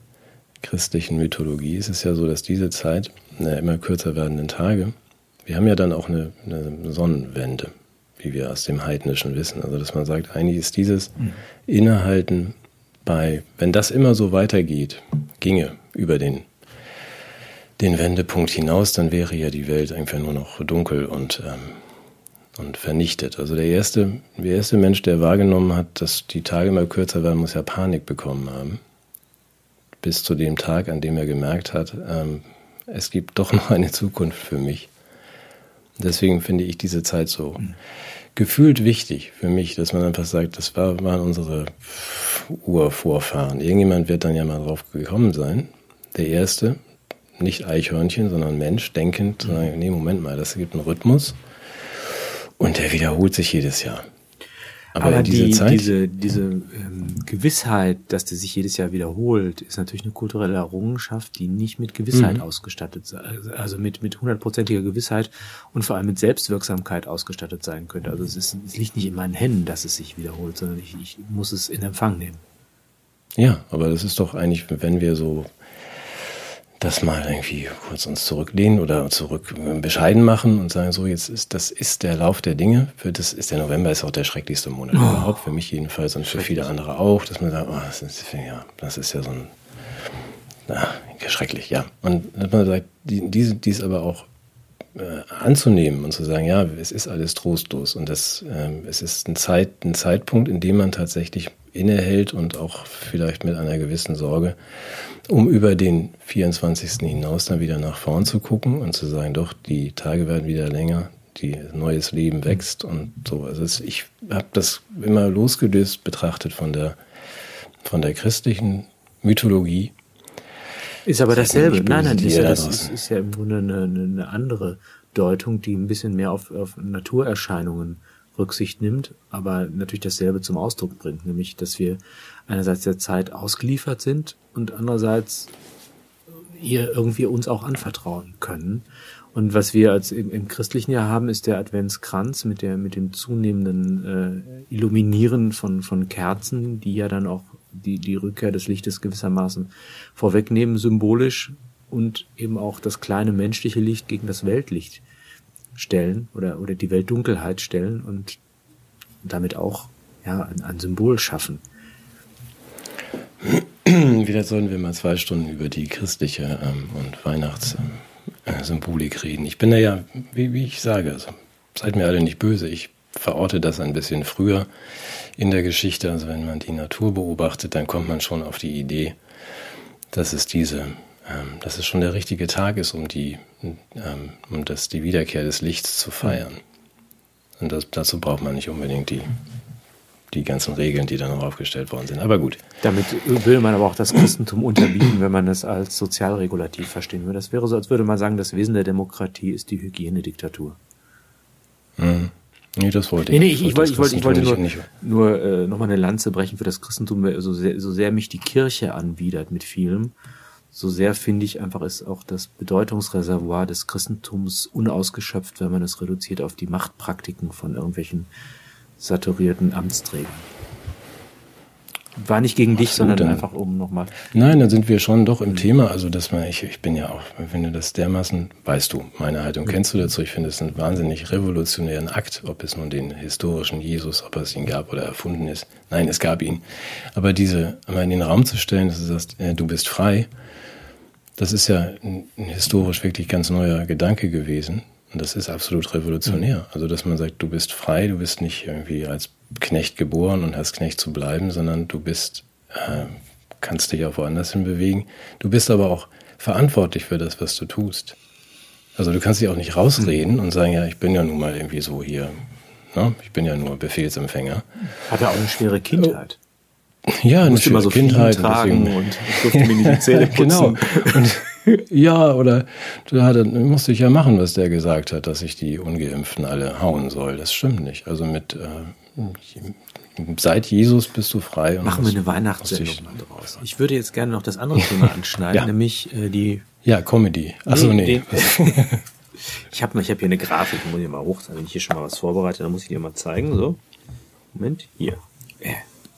christlichen Mythologie, ist es ja so, dass diese Zeit der immer kürzer werdenden Tage, wir haben ja dann auch eine, eine Sonnenwende, wie wir aus dem Heidnischen wissen. Also dass man sagt, eigentlich ist dieses Innehalten bei, wenn das immer so weitergeht, ginge über den den Wendepunkt hinaus, dann wäre ja die Welt einfach nur noch dunkel und, ähm, und vernichtet. Also der erste, der erste Mensch, der wahrgenommen hat, dass die Tage mal kürzer werden, muss ja Panik bekommen haben. Bis zu dem Tag, an dem er gemerkt hat, ähm, es gibt doch noch eine Zukunft für mich. Deswegen finde ich diese Zeit so mhm. gefühlt wichtig für mich, dass man einfach sagt, das war, waren unsere Urvorfahren. Irgendjemand wird dann ja mal drauf gekommen sein. Der erste, nicht Eichhörnchen, sondern Mensch, denkend, mhm. nee, Moment mal, das gibt einen Rhythmus und der wiederholt sich jedes Jahr. Aber, Aber diese, die, Zeit, diese, diese ähm, Gewissheit, dass der sich jedes Jahr wiederholt, ist natürlich eine kulturelle Errungenschaft, die nicht mit Gewissheit mhm. ausgestattet, also mit mit hundertprozentiger Gewissheit und vor allem mit Selbstwirksamkeit ausgestattet sein könnte. Also es, ist, es liegt nicht in meinen Händen, dass es sich wiederholt, sondern ich, ich muss es in Empfang nehmen. Ja, aber das ist doch eigentlich, wenn wir so das mal irgendwie kurz uns zurücklehnen oder zurück äh, bescheiden machen und sagen, so jetzt ist das ist der Lauf der Dinge. Für das ist der November ist auch der schrecklichste Monat oh. überhaupt, für mich jedenfalls und für viele andere auch, dass man sagt, oh, das ist, ja, das ist ja so ein na, schrecklich, ja. Und dass man sagt, die, diese, dies aber auch äh, anzunehmen und zu sagen, ja, es ist alles trostlos und das, äh, es ist ein, Zeit, ein Zeitpunkt, in dem man tatsächlich innehält und auch vielleicht mit einer gewissen Sorge um über den 24. hinaus dann wieder nach vorn zu gucken und zu sagen, doch, die Tage werden wieder länger, die neues Leben wächst und so. Also ich habe das immer losgelöst betrachtet von der, von der christlichen Mythologie. Ist aber dasselbe. Nein, nein, ist ja, das ist, ist, ja im Grunde eine, eine andere Deutung, die ein bisschen mehr auf, auf Naturerscheinungen Rücksicht nimmt, aber natürlich dasselbe zum Ausdruck bringt, nämlich, dass wir einerseits der Zeit ausgeliefert sind und andererseits ihr irgendwie uns auch anvertrauen können. Und was wir als im, im christlichen Jahr haben, ist der Adventskranz mit der mit dem zunehmenden äh, Illuminieren von von Kerzen, die ja dann auch die die Rückkehr des Lichtes gewissermaßen vorwegnehmen symbolisch und eben auch das kleine menschliche Licht gegen das Weltlicht stellen oder oder die Weltdunkelheit stellen und damit auch ja ein, ein Symbol schaffen. Wieder sollen wir mal zwei Stunden über die christliche ähm, und Weihnachtssymbolik ähm, äh, reden. Ich bin da ja, wie, wie ich sage, also, seid mir alle nicht böse. Ich verorte das ein bisschen früher in der Geschichte. Also wenn man die Natur beobachtet, dann kommt man schon auf die Idee, dass es diese, ähm, dass es schon der richtige Tag ist, um die, ähm, um das, die Wiederkehr des Lichts zu feiern. Und das, dazu braucht man nicht unbedingt die die ganzen Regeln, die da noch aufgestellt worden sind. Aber gut. Damit will man aber auch das Christentum unterbieten, wenn man es als sozialregulativ verstehen würde. Das wäre so, als würde man sagen, das Wesen der Demokratie ist die Hygienediktatur. Mhm. Nee, das wollte ich. Nee, nee, ich, ich, wollte, ich wollte, ich wollte nur, nicht. nur äh, nochmal eine Lanze brechen für das Christentum, so sehr, so sehr mich die Kirche anwidert mit vielem. So sehr finde ich einfach ist auch das Bedeutungsreservoir des Christentums unausgeschöpft, wenn man es reduziert auf die Machtpraktiken von irgendwelchen saturierten Amtsträgern. War nicht gegen dich, sondern einfach um nochmal. Nein, dann sind wir schon doch im mhm. Thema. Also, dass man, ich, ich bin ja auch, ich finde das dermaßen, weißt du, meine Haltung mhm. kennst du dazu. Ich finde es einen wahnsinnig revolutionären Akt, ob es nun den historischen Jesus, ob es ihn gab oder erfunden ist. Nein, es gab ihn. Aber diese, einmal in den Raum zu stellen, dass du sagst, äh, du bist frei, das ist ja ein, ein historisch wirklich ganz neuer Gedanke gewesen. Und das ist absolut revolutionär. Mhm. Also, dass man sagt, du bist frei, du bist nicht irgendwie als Knecht geboren und hast Knecht zu bleiben, sondern du bist, äh, kannst dich auch woanders hin bewegen. Du bist aber auch verantwortlich für das, was du tust. Also du kannst dich auch nicht rausreden mhm. und sagen, ja, ich bin ja nun mal irgendwie so hier, ne? ich bin ja nur Befehlsempfänger. Hat er auch eine schwere Kindheit. Ja, eine schwere so Kindheit. Tragen deswegen. und durfte mir nicht die Zähne putzen. genau. Und ja, oder da musste ich ja machen, was der gesagt hat, dass ich die Ungeimpften alle hauen soll. Das stimmt nicht. Also mit äh, seit Jesus bist du frei. Machen wir eine Weihnachtssendung draus. Ich würde jetzt gerne noch das andere Thema anschneiden, ja. nämlich äh, die. Ja, Comedy. Achso, nee. nee. ich habe ich hab hier eine Grafik, muss ich mal hoch, wenn ich hier schon mal was vorbereite, dann muss ich dir mal zeigen. So. Moment, hier. Äh,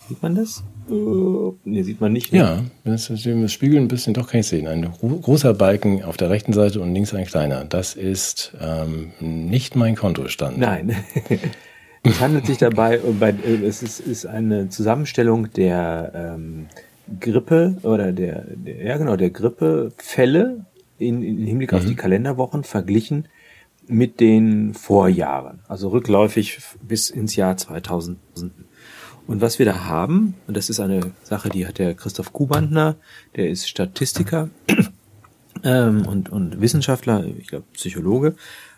sieht man das? Uh, nee, sieht man nicht. Ne? Ja, das, das Spiegel ein bisschen, doch kann ich sehen. Ein großer Balken auf der rechten Seite und links ein kleiner. Das ist ähm, nicht mein Kontostand. Nein. es handelt sich dabei, bei, äh, es ist, ist eine Zusammenstellung der ähm, Grippe oder der, der, ja genau, der Grippefälle in, in Hinblick mhm. auf die Kalenderwochen verglichen mit den Vorjahren, also rückläufig bis ins Jahr 2000. Und was wir da haben, und das ist eine Sache, die hat der Christoph Kubandner, der ist Statistiker ähm, und, und Wissenschaftler, ich glaube Psychologe,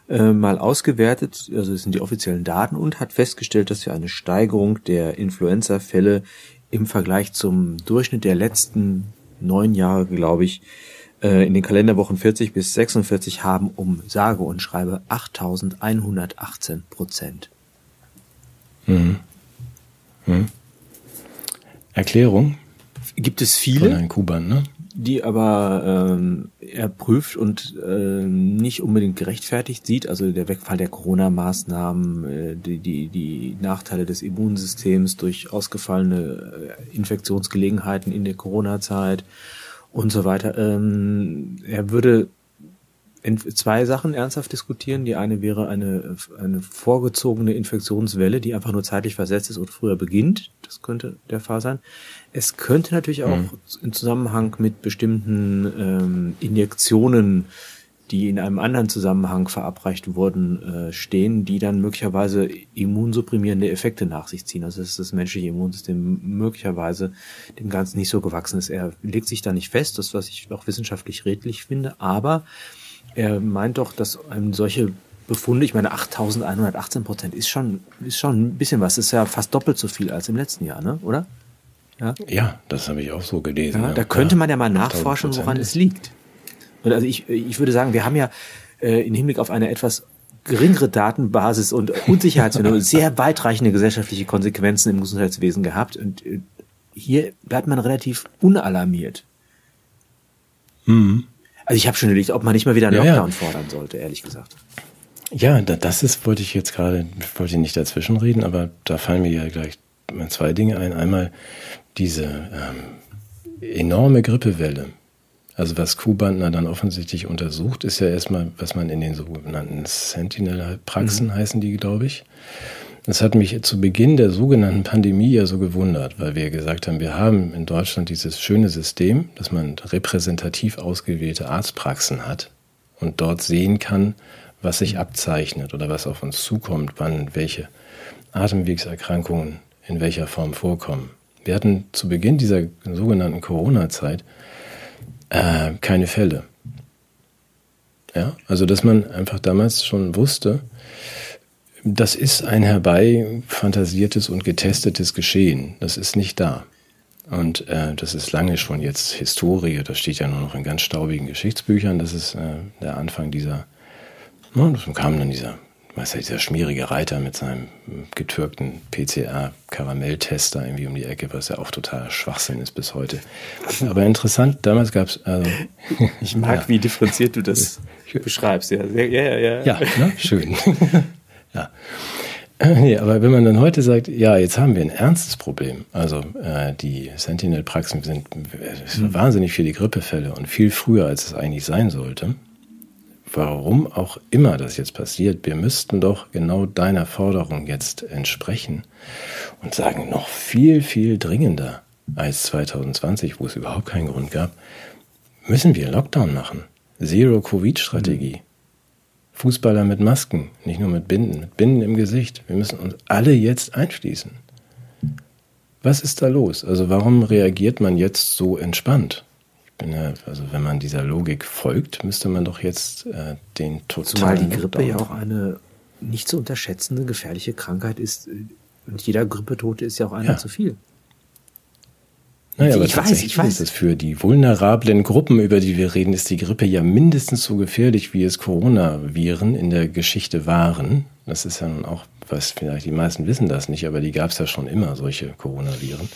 äh, mal ausgewertet, also das sind die offiziellen Daten, und hat festgestellt, dass wir eine Steigerung der Influenza-Fälle im Vergleich zum Durchschnitt der letzten neun Jahre, glaube ich, äh, in den Kalenderwochen 40 bis 46 haben um sage und schreibe 8118 Prozent. Mhm. Mhm. Erklärung? Gibt es viele? Von Kuban, ne? die aber ähm, er prüft und äh, nicht unbedingt gerechtfertigt sieht, also der Wegfall der Corona-Maßnahmen, äh, die, die, die Nachteile des Immunsystems durch ausgefallene äh, Infektionsgelegenheiten in der Corona-Zeit und so weiter. Ähm, er würde zwei Sachen ernsthaft diskutieren. Die eine wäre eine, eine vorgezogene Infektionswelle, die einfach nur zeitlich versetzt ist und früher beginnt. Das könnte der Fall sein. Es könnte natürlich auch mhm. im Zusammenhang mit bestimmten ähm, Injektionen, die in einem anderen Zusammenhang verabreicht wurden, äh, stehen, die dann möglicherweise immunsupprimierende Effekte nach sich ziehen. Also dass das menschliche Immunsystem möglicherweise dem Ganzen nicht so gewachsen ist. Er legt sich da nicht fest, das was ich auch wissenschaftlich redlich finde, aber er meint doch, dass solche Befunde, ich meine 8.118 Prozent ist schon, ist schon ein bisschen was, ist ja fast doppelt so viel als im letzten Jahr, ne? oder? Ja, ja das habe ich auch so gelesen. Ja, da könnte man ja mal nachforschen, woran es liegt. Und also ich, ich würde sagen, wir haben ja äh, im Hinblick auf eine etwas geringere Datenbasis und Unsicherheitsphänomene sehr weitreichende gesellschaftliche Konsequenzen im Gesundheitswesen gehabt. Und äh, hier bleibt man relativ unalarmiert. Mhm. Also ich habe schon überlegt, ob man nicht mal wieder einen ja, Lockdown ja. fordern sollte, ehrlich gesagt. Ja, das ist, wollte ich jetzt gerade, wollte nicht dazwischen reden, aber da fallen mir ja gleich zwei Dinge ein. Einmal diese ähm, enorme Grippewelle. Also was Kuhbandner dann offensichtlich untersucht, ist ja erstmal, was man in den sogenannten Sentinel-Praxen mhm. heißen die, glaube ich. Das hat mich zu Beginn der sogenannten Pandemie ja so gewundert, weil wir gesagt haben, wir haben in Deutschland dieses schöne System, dass man repräsentativ ausgewählte Arztpraxen hat und dort sehen kann, was sich abzeichnet oder was auf uns zukommt, wann welche Atemwegserkrankungen in welcher Form vorkommen. Wir hatten zu Beginn dieser sogenannten Corona-Zeit äh, keine Fälle. Ja, also dass man einfach damals schon wusste, das ist ein herbeifantasiertes und getestetes Geschehen. Das ist nicht da. Und äh, das ist lange schon jetzt Historie. Das steht ja nur noch in ganz staubigen Geschichtsbüchern. Das ist äh, der Anfang dieser. No, dann kam dann dieser, weißt du, dieser schmierige Reiter mit seinem getürkten PCR-Karamelltester irgendwie um die Ecke, was ja auch total Schwachsinn ist bis heute. Aber interessant, damals gab es. Also, ich mag, ja. wie differenziert du das beschreibst. Ja, ja, ja. Ja, ja ne? schön. Ja. Nee, aber wenn man dann heute sagt, ja, jetzt haben wir ein ernstes Problem, also äh, die Sentinel-Praxen sind mhm. wahnsinnig viele Grippefälle und viel früher, als es eigentlich sein sollte. Warum auch immer das jetzt passiert, wir müssten doch genau deiner Forderung jetzt entsprechen und sagen, noch viel, viel dringender als 2020, wo es überhaupt keinen Grund gab, müssen wir Lockdown machen. Zero-Covid-Strategie. Mhm. Fußballer mit Masken, nicht nur mit Binden, mit Binden im Gesicht. Wir müssen uns alle jetzt einschließen. Was ist da los? Also warum reagiert man jetzt so entspannt? Ich bin ja, also wenn man dieser Logik folgt, müsste man doch jetzt äh, den totalen. Zumal die Grippe ja auch eine nicht zu unterschätzende gefährliche Krankheit ist. Und jeder Grippetote ist ja auch einer ja. zu viel. Naja, aber ich weiß, ich weiß. Ist für die vulnerablen Gruppen, über die wir reden, ist die Grippe ja mindestens so gefährlich, wie es Coronaviren in der Geschichte waren. Das ist ja nun auch, was vielleicht die meisten wissen das nicht, aber die gab es ja schon immer, solche Coronaviren.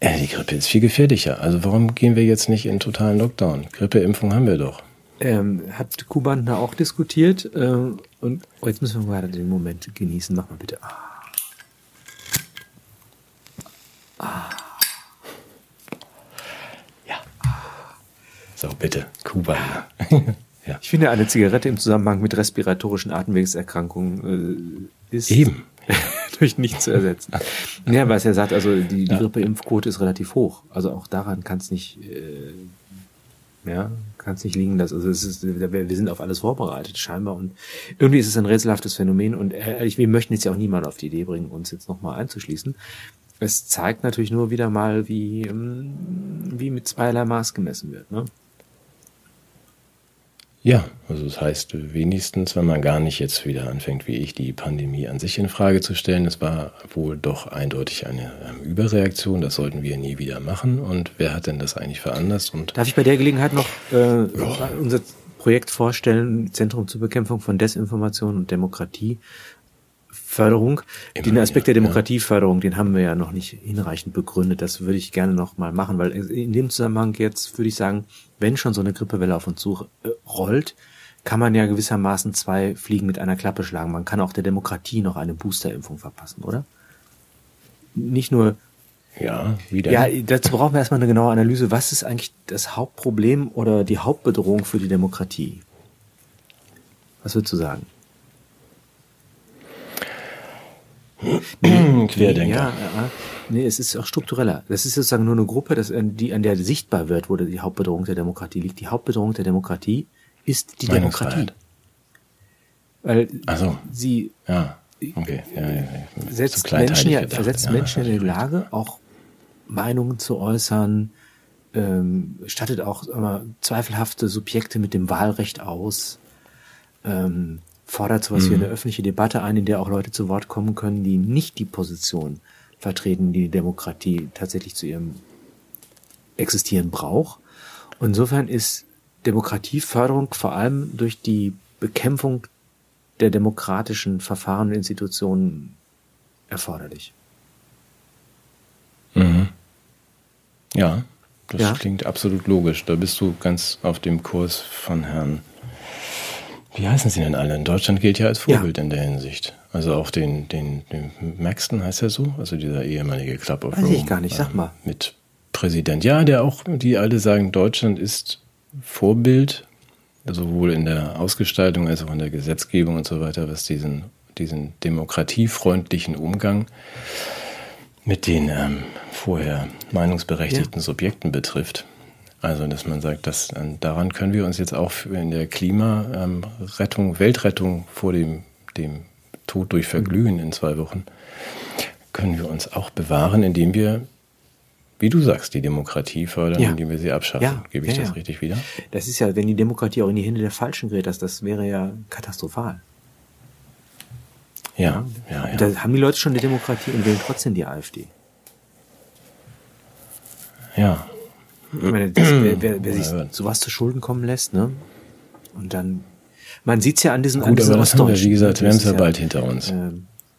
Äh, die Grippe ist viel gefährlicher. Also warum gehen wir jetzt nicht in totalen Lockdown? Grippeimpfung haben wir doch. Ähm, hat Kuban da auch diskutiert. Ähm, und oh, jetzt müssen wir gerade den Moment genießen. Mach mal bitte. Ah. Ah. So, bitte, Kuba. ja. Ich finde, eine Zigarette im Zusammenhang mit respiratorischen Atemwegserkrankungen äh, ist eben durch nichts zu ersetzen. ja, weil es ja sagt, also die, die. Grippeimpfquote ist relativ hoch. Also auch daran kann es nicht. Äh, Ja, kann es nicht liegen lassen. Also es ist, wir sind auf alles vorbereitet, scheinbar. Und irgendwie ist es ein rätselhaftes Phänomen. Und ehrlich, wir möchten jetzt ja auch niemand auf die Idee bringen, uns jetzt nochmal einzuschließen. Es zeigt natürlich nur wieder mal, wie, ähm, wie mit zweierlei Maß gemessen wird. Ne? Ja, also das heißt wenigstens, wenn man gar nicht jetzt wieder anfängt, wie ich, die Pandemie an sich in Frage zu stellen, es war wohl doch eindeutig eine ähm, Überreaktion, das sollten wir nie wieder machen. Und wer hat denn das eigentlich veranlasst? Und Darf ich bei der Gelegenheit noch äh, unser Projekt vorstellen, Zentrum zur Bekämpfung von Desinformation und Demokratie? Förderung. Immer den Aspekt der Demokratieförderung, den haben wir ja noch nicht hinreichend begründet. Das würde ich gerne noch mal machen, weil in dem Zusammenhang jetzt würde ich sagen, wenn schon so eine Grippewelle auf uns zu äh, rollt, kann man ja gewissermaßen zwei Fliegen mit einer Klappe schlagen. Man kann auch der Demokratie noch eine Boosterimpfung verpassen, oder? Nicht nur ja, wieder. Ja, dazu brauchen wir erstmal eine genaue Analyse. Was ist eigentlich das Hauptproblem oder die Hauptbedrohung für die Demokratie? Was würdest du sagen? Nee, Querdenker. Ja, ja, nee, es ist auch struktureller. Das ist sozusagen nur eine Gruppe, das, die, an der sichtbar wird, wo die Hauptbedrohung der Demokratie liegt. Die Hauptbedrohung der Demokratie ist die Demokratie. Weil so. sie ja. Okay. Ja, ja, setzt Menschen, ja, versetzt Menschen in die Lage, auch Meinungen zu äußern, ähm, stattet auch immer zweifelhafte Subjekte mit dem Wahlrecht aus, ähm, fordert sowas mhm. wie eine öffentliche Debatte ein, in der auch Leute zu Wort kommen können, die nicht die Position vertreten, die die Demokratie tatsächlich zu ihrem Existieren braucht. Und insofern ist Demokratieförderung vor allem durch die Bekämpfung der demokratischen Verfahren und Institutionen erforderlich. Mhm. Ja, das ja? klingt absolut logisch. Da bist du ganz auf dem Kurs von Herrn wie heißen sie denn alle? In Deutschland gilt ja als Vorbild ja. in der Hinsicht. Also auch den, den, den Maxton heißt er so, also dieser ehemalige Club of Weiß Rome. ich gar nicht, sag ähm, mal. Mit Präsident. Ja, der auch, die alle sagen, Deutschland ist Vorbild, sowohl in der Ausgestaltung als auch in der Gesetzgebung und so weiter, was diesen, diesen demokratiefreundlichen Umgang mit den ähm, vorher meinungsberechtigten ja. Subjekten betrifft. Also, dass man sagt, dass, äh, daran können wir uns jetzt auch in der Klimarettung, ähm, Weltrettung vor dem, dem Tod durch Verglühen in zwei Wochen, können wir uns auch bewahren, indem wir, wie du sagst, die Demokratie fördern, ja. indem wir sie abschaffen. Ja, Gebe ich ja, das richtig wieder? Das ist ja, wenn die Demokratie auch in die Hände der Falschen gerät, das, das wäre ja katastrophal. Ja, ja, ja. Da haben die Leute schon die Demokratie und wählen trotzdem die AfD. Ja, ich meine, das, wer, wer, wer sich sowas zu Schulden kommen lässt, ne? Und dann, man sieht's ja an diesen, Gut, an diesen aber das haben wir, wie gesagt, wir haben es ja bald hinter uns. Äh,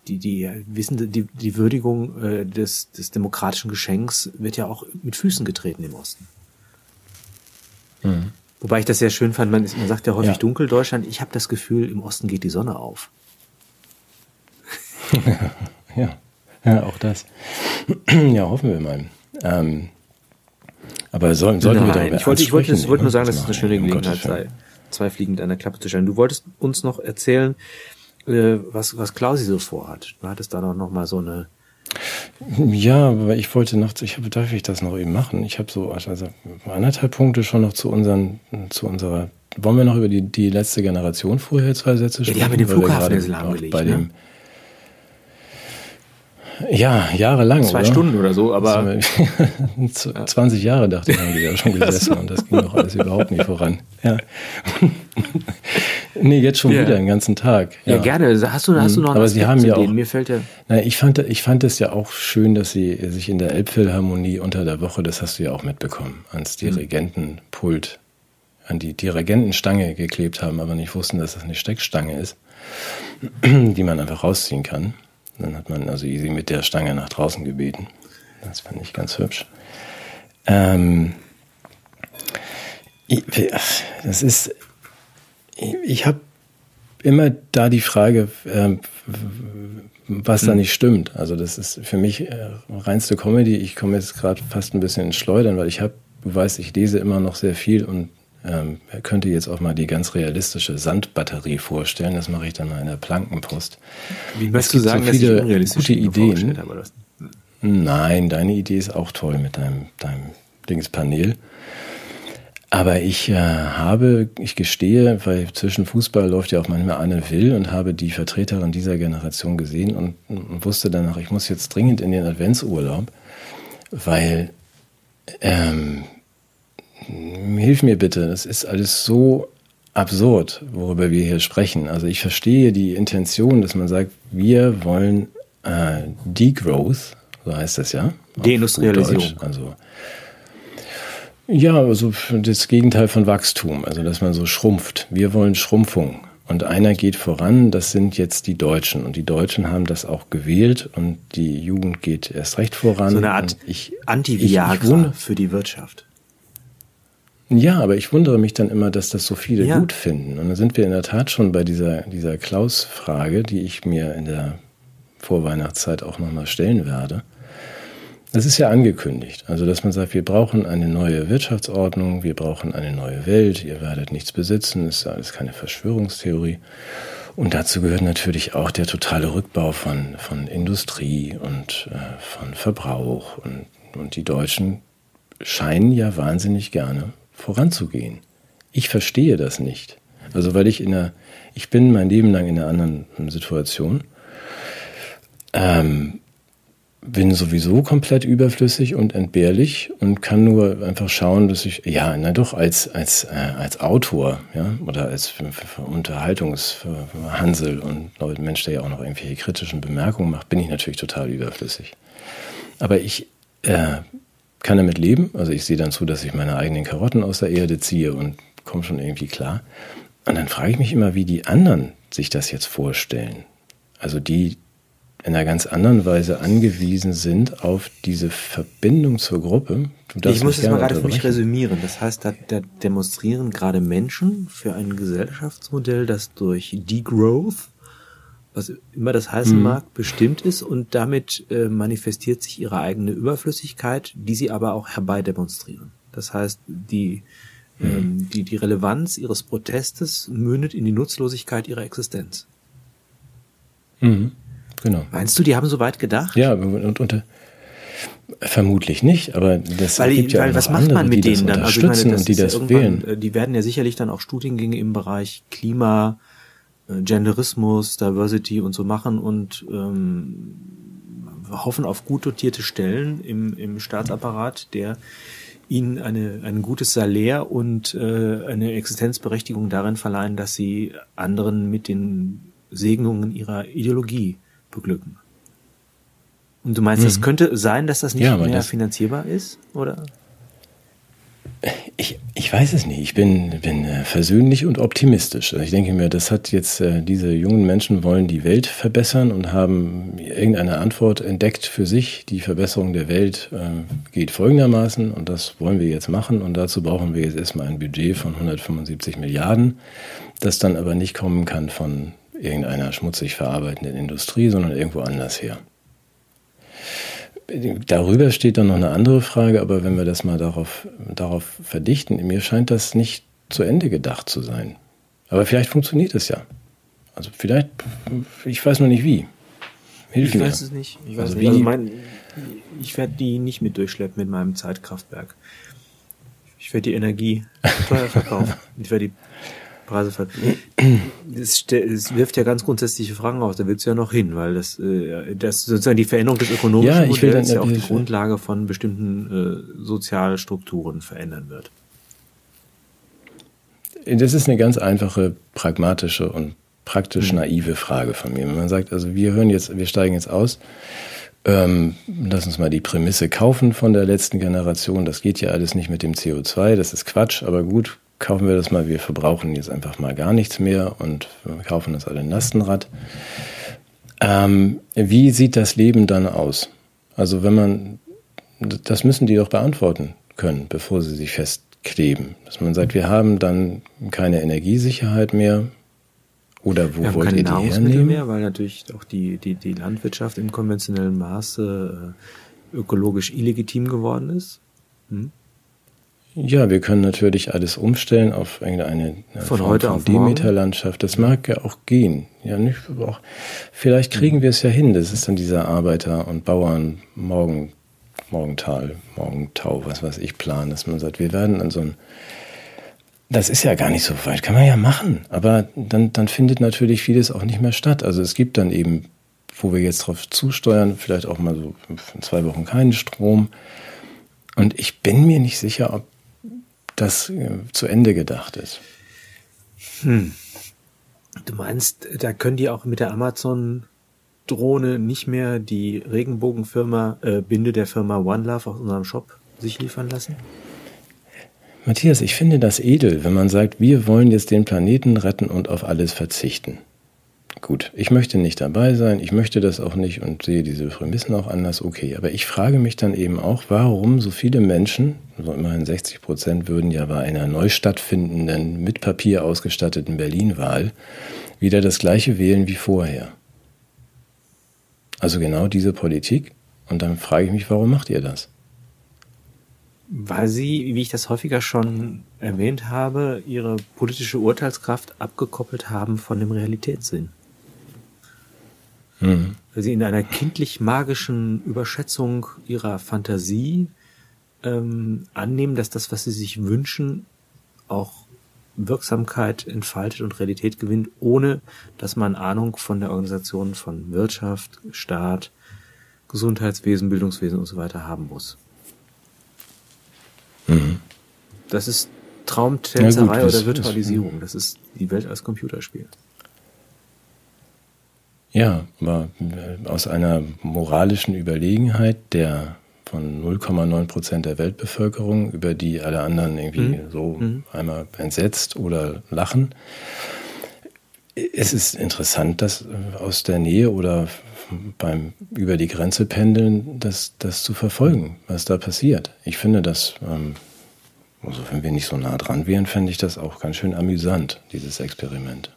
die, die wissen, die, die Würdigung äh, des, des demokratischen Geschenks wird ja auch mit Füßen getreten im Osten. Mhm. Wobei ich das sehr schön fand, man, ist, man sagt ja häufig ja. dunkel Deutschland, ich habe das Gefühl, im Osten geht die Sonne auf. ja. ja, auch das. ja, hoffen wir mal. Ähm, aber sollen, sollten Nein, wir darüber ich wollte, ich wollte, ich wollte nur sagen, dass es eine schöne Gelegenheit sei, zwei Fliegen mit einer Klappe zu stellen. Du wolltest uns noch erzählen, äh, was, was Klausi so vorhat. Du hattest da noch mal so eine ja, aber ich wollte noch, ich habe, darf ich das noch eben machen? Ich habe so also anderthalb Punkte schon noch zu unseren, zu unserer. Wollen wir noch über die, die letzte Generation vorher zwei Sätze sprechen? Ja, die haben wir den Flughafen lahmgelegt. Bei ne? dem, ja, jahrelang. Zwei oder? Stunden oder so, aber. 20 Jahre dachte ich, haben die da schon gesessen und das ging doch alles überhaupt nicht voran. Ja. nee, jetzt schon ja. wieder den ganzen Tag. Ja. ja, gerne. Hast du, hast du noch einen Aber Sie haben ja auch, Mir fällt ja. Na, ich fand, ich fand es ja auch schön, dass Sie sich in der Elbphilharmonie unter der Woche, das hast du ja auch mitbekommen, ans mhm. Dirigentenpult, an die Dirigentenstange geklebt haben, aber nicht wussten, dass das eine Steckstange ist, die man einfach rausziehen kann. Dann hat man also easy mit der Stange nach draußen gebeten. Das fand ich ganz hübsch. Ähm, ich, das ist, ich, ich habe immer da die Frage, äh, was da hm. nicht stimmt. Also das ist für mich äh, reinste Comedy. Ich komme jetzt gerade fast ein bisschen ins Schleudern, weil ich habe, du weißt, ich lese immer noch sehr viel und ähm, er könnte jetzt auch mal die ganz realistische Sandbatterie vorstellen. Das mache ich dann mal in der Plankenpost. Wie möchtest du sagen, so viele dass ich gute Ideen. Habe, Nein, deine Idee ist auch toll mit deinem, deinem Dingspanel. Aber ich äh, habe, ich gestehe, weil zwischen Fußball läuft ja auch manchmal Anne Will und habe die Vertreterin dieser Generation gesehen und, und wusste danach, ich muss jetzt dringend in den Adventsurlaub, weil ähm, hilf mir bitte, das ist alles so absurd, worüber wir hier sprechen. Also ich verstehe die Intention, dass man sagt, wir wollen äh, Degrowth, so heißt das ja. Deindustrialisierung. Also ja, also das Gegenteil von Wachstum, also dass man so schrumpft. Wir wollen Schrumpfung. Und einer geht voran, das sind jetzt die Deutschen. Und die Deutschen haben das auch gewählt und die Jugend geht erst recht voran. So eine Art Anti-Viagra für die Wirtschaft. Ja, aber ich wundere mich dann immer, dass das so viele ja. gut finden. Und dann sind wir in der Tat schon bei dieser, dieser Klaus-Frage, die ich mir in der Vorweihnachtszeit auch nochmal stellen werde. Das ist ja angekündigt. Also, dass man sagt, wir brauchen eine neue Wirtschaftsordnung, wir brauchen eine neue Welt, ihr werdet nichts besitzen, ist alles keine Verschwörungstheorie. Und dazu gehört natürlich auch der totale Rückbau von, von Industrie und äh, von Verbrauch. Und, und die Deutschen scheinen ja wahnsinnig gerne voranzugehen. Ich verstehe das nicht. Also weil ich in einer, ich bin mein Leben lang in einer anderen Situation. Ähm, bin sowieso komplett überflüssig und entbehrlich und kann nur einfach schauen, dass ich, ja, na doch, als, als, äh, als Autor, ja, oder als Unterhaltungshansel und Mensch, der ja auch noch irgendwelche kritischen Bemerkungen macht, bin ich natürlich total überflüssig. Aber ich äh, kann damit leben. Also ich sehe dann zu, dass ich meine eigenen Karotten aus der Erde ziehe und komme schon irgendwie klar. Und dann frage ich mich immer, wie die anderen sich das jetzt vorstellen. Also die in einer ganz anderen Weise angewiesen sind auf diese Verbindung zur Gruppe. ich muss es mal gerade für mich resümieren. Das heißt, da, da demonstrieren gerade Menschen für ein Gesellschaftsmodell, das durch Degrowth was immer das heißen mhm. mag, bestimmt ist und damit äh, manifestiert sich ihre eigene Überflüssigkeit, die sie aber auch herbeidemonstrieren. Das heißt, die, mhm. ähm, die, die Relevanz ihres Protestes mündet in die Nutzlosigkeit ihrer Existenz. Mhm. Genau. Meinst du, die haben so weit gedacht? Ja, und, und, Vermutlich nicht, aber das weil, gibt ja weil, auch was macht andere, man mit denen dann? Also ich meine, das und die das ja wählen. Äh, die werden ja sicherlich dann auch Studiengänge im Bereich Klima, Genderismus, Diversity und so machen und ähm, hoffen auf gut dotierte Stellen im, im Staatsapparat, der ihnen eine, ein gutes Salär und äh, eine Existenzberechtigung darin verleihen, dass sie anderen mit den Segnungen ihrer Ideologie beglücken. Und du meinst, mhm. das könnte sein, dass das nicht ja, mehr das finanzierbar ist, oder? Ich, ich weiß es nicht. Ich bin, bin äh, versöhnlich und optimistisch. Also ich denke mir, das hat jetzt, äh, diese jungen Menschen wollen die Welt verbessern und haben irgendeine Antwort entdeckt für sich. Die Verbesserung der Welt äh, geht folgendermaßen und das wollen wir jetzt machen und dazu brauchen wir jetzt erstmal ein Budget von 175 Milliarden, das dann aber nicht kommen kann von irgendeiner schmutzig verarbeitenden Industrie, sondern irgendwo anders her. Darüber steht dann noch eine andere Frage, aber wenn wir das mal darauf, darauf verdichten, mir scheint das nicht zu Ende gedacht zu sein. Aber vielleicht funktioniert es ja. Also vielleicht, ich weiß noch nicht wie. Hilf ich mir. weiß es nicht. Ich, weiß also nicht. Also mein, ich werde die nicht mit durchschleppen mit meinem Zeitkraftwerk. Ich werde die Energie teuer verkaufen. Ich werde die Preise Es, es wirft ja ganz grundsätzliche Fragen auf, da willst du ja noch hin, weil das, äh, das sozusagen die Veränderung des ökonomischen ja, Modells ja auch die Grundlage von bestimmten äh, Sozialstrukturen verändern wird. Das ist eine ganz einfache, pragmatische und praktisch hm. naive Frage von mir. Wenn man sagt, also wir hören jetzt, wir steigen jetzt aus, ähm, lass uns mal die Prämisse kaufen von der letzten Generation. Das geht ja alles nicht mit dem CO2, das ist Quatsch, aber gut, kaufen wir das mal, wir verbrauchen jetzt einfach mal gar nichts mehr und kaufen das alle Lastenrad. Ähm, wie sieht das Leben dann aus? Also wenn man, das müssen die doch beantworten können, bevor sie sich festkleben. Dass man sagt, wir haben dann keine Energiesicherheit mehr. Oder wo wir wollt ihr die hernehmen? mehr, weil natürlich auch die, die, die Landwirtschaft im konventionellen Maße äh, ökologisch illegitim geworden ist. Hm? Ja, wir können natürlich alles umstellen auf irgendeine von Form heute von Demeter-Landschaft. Das mag ja auch gehen. Ja, nicht, auch, vielleicht kriegen wir es ja hin. Das ist dann dieser Arbeiter- und Bauern Morgen, Morgental, Morgentau, was weiß ich, Plan, dass man sagt, wir werden an so ein Das ist ja gar nicht so weit, kann man ja machen. Aber dann, dann findet natürlich vieles auch nicht mehr statt. Also es gibt dann eben, wo wir jetzt drauf zusteuern, vielleicht auch mal so in zwei Wochen keinen Strom. Und ich bin mir nicht sicher, ob das äh, zu Ende gedacht ist. Hm. Du meinst, da können die auch mit der Amazon-Drohne nicht mehr die Regenbogenfirma, äh, Binde der Firma One Love aus unserem Shop sich liefern lassen? Matthias, ich finde das edel, wenn man sagt, wir wollen jetzt den Planeten retten und auf alles verzichten. Gut, ich möchte nicht dabei sein, ich möchte das auch nicht und sehe diese Prämissen auch anders, okay. Aber ich frage mich dann eben auch, warum so viele Menschen, so immerhin 60 Prozent würden ja bei einer neu stattfindenden, mit Papier ausgestatteten Berlin-Wahl wieder das gleiche wählen wie vorher. Also genau diese Politik. Und dann frage ich mich, warum macht ihr das? weil sie, wie ich das häufiger schon erwähnt habe, ihre politische Urteilskraft abgekoppelt haben von dem Realitätssinn. Mhm. Weil sie in einer kindlich magischen Überschätzung ihrer Fantasie ähm, annehmen, dass das, was sie sich wünschen, auch Wirksamkeit entfaltet und Realität gewinnt, ohne dass man Ahnung von der Organisation von Wirtschaft, Staat, Gesundheitswesen, Bildungswesen und so weiter haben muss. Mhm. Das ist Traumtänzerei ja, oder Virtualisierung. Das ist die Welt als Computerspiel. Ja, aber äh, aus einer moralischen Überlegenheit der von 0,9 Prozent der Weltbevölkerung, über die alle anderen irgendwie mhm. so mhm. einmal entsetzt oder lachen. Es ist interessant, dass äh, aus der Nähe oder beim über die Grenze pendeln, das, das zu verfolgen, was da passiert. Ich finde das, ähm, also wenn wir nicht so nah dran wären, fände ich das auch ganz schön amüsant, dieses Experiment.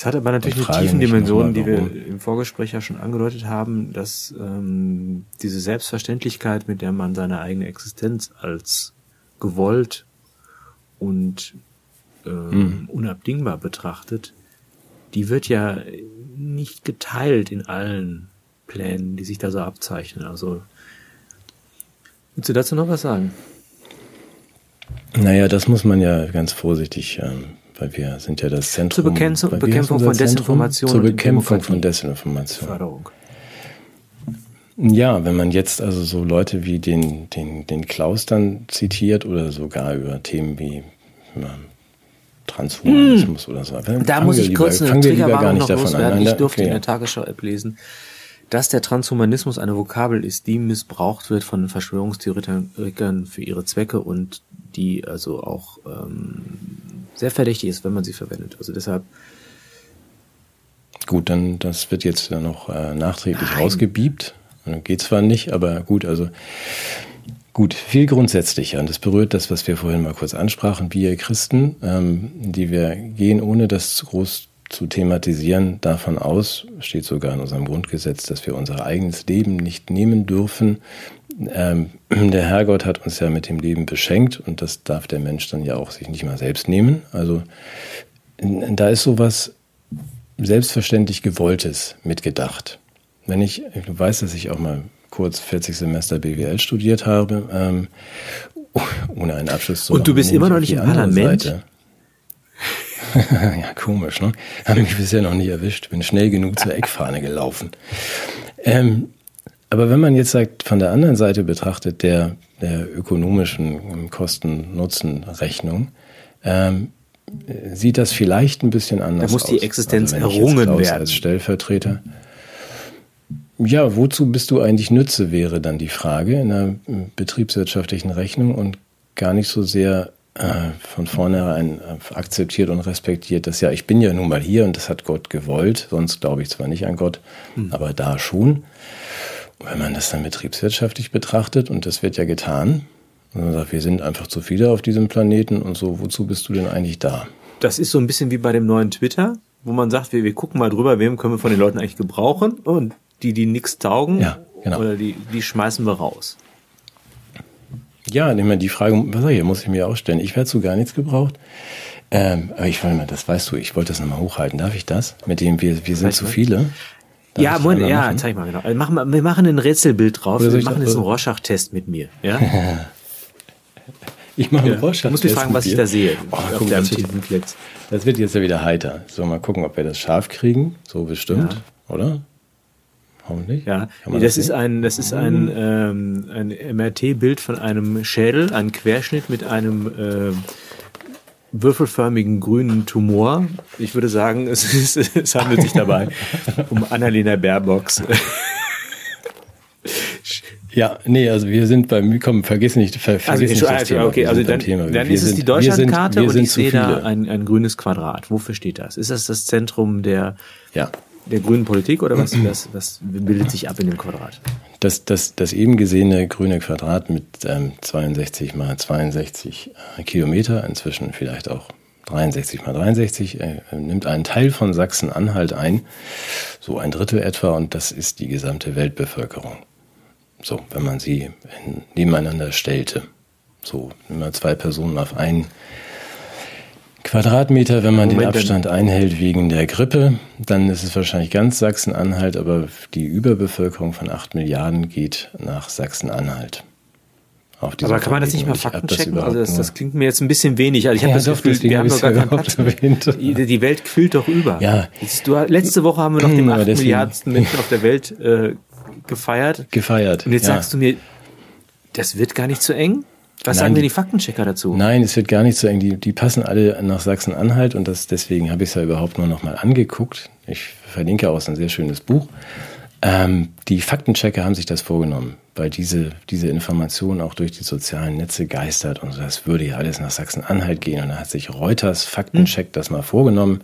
Es hat aber natürlich eine tiefen Dimension, die wir im Vorgespräch ja schon angedeutet haben, dass ähm, diese Selbstverständlichkeit, mit der man seine eigene Existenz als gewollt und ähm, mhm. unabdingbar betrachtet, die wird ja nicht geteilt in allen Plänen, die sich da so abzeichnen. Also, willst du dazu noch was sagen? Naja, das muss man ja ganz vorsichtig, ähm, weil wir sind ja das Zentrum. Zur Bekämpfung, Bekämpfung von Desinformation. Zur Bekämpfung von Desinformation. Förderung. Ja, wenn man jetzt also so Leute wie den, den, den Klaus dann zitiert oder sogar über Themen wie Transhumanismus hm. oder so. Da muss ich lieber, kurz eine Triggerwarnung noch loswerden. Ich durfte okay. in der Tagesschau-App lesen, dass der Transhumanismus eine Vokabel ist, die missbraucht wird von Verschwörungstheoretikern für ihre Zwecke und die also auch ähm, sehr verdächtig ist, wenn man sie verwendet. Also deshalb. Gut, dann das wird jetzt noch äh, nachträglich Nein. rausgebiebt. Geht zwar nicht, aber gut, also Gut, viel grundsätzlicher. Und das berührt das, was wir vorhin mal kurz ansprachen. Wir Christen, ähm, die wir gehen, ohne das groß zu thematisieren, davon aus, steht sogar in unserem Grundgesetz, dass wir unser eigenes Leben nicht nehmen dürfen. Ähm, der Herrgott hat uns ja mit dem Leben beschenkt und das darf der Mensch dann ja auch sich nicht mal selbst nehmen. Also da ist sowas selbstverständlich Gewolltes mitgedacht. Wenn ich, du weißt, dass ich auch mal kurz 40 Semester BWL studiert habe, ähm, ohne einen Abschluss zu Und du bist immer noch nicht im Parlament? Ja, komisch, ne? Haben mich bisher noch nicht erwischt. Bin schnell genug zur Eckfahne gelaufen. Ähm, aber wenn man jetzt sagt, von der anderen Seite betrachtet, der, der ökonomischen Kosten-Nutzen-Rechnung, ähm, sieht das vielleicht ein bisschen anders aus. Da muss die Existenz also errungen werden. Als Stellvertreter. Ja, wozu bist du eigentlich Nütze, wäre dann die Frage in einer betriebswirtschaftlichen Rechnung und gar nicht so sehr äh, von vornherein akzeptiert und respektiert, dass ja, ich bin ja nun mal hier und das hat Gott gewollt, sonst glaube ich zwar nicht an Gott, mhm. aber da schon. Wenn man das dann betriebswirtschaftlich betrachtet, und das wird ja getan, und man sagt, wir sind einfach zu viele auf diesem Planeten und so, wozu bist du denn eigentlich da? Das ist so ein bisschen wie bei dem neuen Twitter, wo man sagt, wir, wir gucken mal drüber, wem können wir von den Leuten eigentlich gebrauchen und die, die nichts taugen, ja, genau. oder die, die schmeißen wir raus. Ja, immer die Frage, was hier, muss ich mir auch stellen. Ich werde zu gar nichts gebraucht. Ähm, aber ich wollte mal, das weißt du, ich wollte das nochmal hochhalten. Darf ich das? Mit dem wir, wir sind zu viele. Darf ja, Moment, ja, machen? zeig mal genau. Also machen wir, machen ein Rätselbild drauf. wir machen jetzt einen Rorschach-Test mit mir. Ja? Ich mache einen Ja. Rorschach. Du musst mich fragen, was ich da sehe. Oh, guck, das, wird, das wird jetzt ja wieder heiter. So, mal gucken, ob wir das scharf kriegen. So bestimmt, oder? Hoffentlich. Ja, das, das ist ein, das ist ein, ähm, ein MRT-Bild von einem Schädel, ein Querschnitt mit einem äh, würfelförmigen grünen Tumor. Ich würde sagen, es, ist, es handelt sich dabei um Annalena Baerbocks. Ja, nee, also wir sind beim, komm, vergiss nicht, ver, Also, vergiss nicht das also, Thema. okay, also dann, Thema. dann ist es die Deutschlandkarte und ich sehe da ein, ein grünes Quadrat. Wofür steht das? Ist das das Zentrum der, Ja, der grünen Politik oder was, was, was bildet sich ab in dem Quadrat? Das, das, das eben gesehene grüne Quadrat mit ähm, 62 mal 62 Kilometer, inzwischen vielleicht auch 63 mal 63, äh, nimmt einen Teil von Sachsen-Anhalt ein, so ein Drittel etwa, und das ist die gesamte Weltbevölkerung. So, wenn man sie in, nebeneinander stellte. So, immer zwei Personen auf einen Quadratmeter, wenn man Moment, den Abstand einhält wegen der Grippe, dann ist es wahrscheinlich ganz Sachsen-Anhalt, aber die Überbevölkerung von 8 Milliarden geht nach Sachsen-Anhalt. Aber kann man das nicht mal ich hab faktenchecken? Also das, das klingt mir jetzt ein bisschen wenig. Also ich habe Ja, das doch, Gefühl, wir hab haben doch gar keinen Platz. Die, Welt quillt doch über. Ja. Jetzt, du, letzte Woche haben wir noch den Aber 8 deswegen- Milliardensten Menschen auf der Welt äh, gefeiert. gefeiert. Und jetzt ja. sagst du mir, das wird gar nicht zu eng? Was Nein, sagen denn die- Faktenchecker dazu? Nein, es wird gar nicht so eng. Die, die passen alle nach Sachsen-Anhalt und das, deswegen habe ich es ja überhaupt nur noch mal angeguckt. Ich verlinke auch ein sehr schönes Buch. Ähm, die Faktenchecker haben sich das vorgenommen, weil diese, diese Information auch durch die sozialen Netze geistert und das würde ja alles nach Sachsen-Anhalt gehen. Und da hat sich Reuters Faktencheck das mal vorgenommen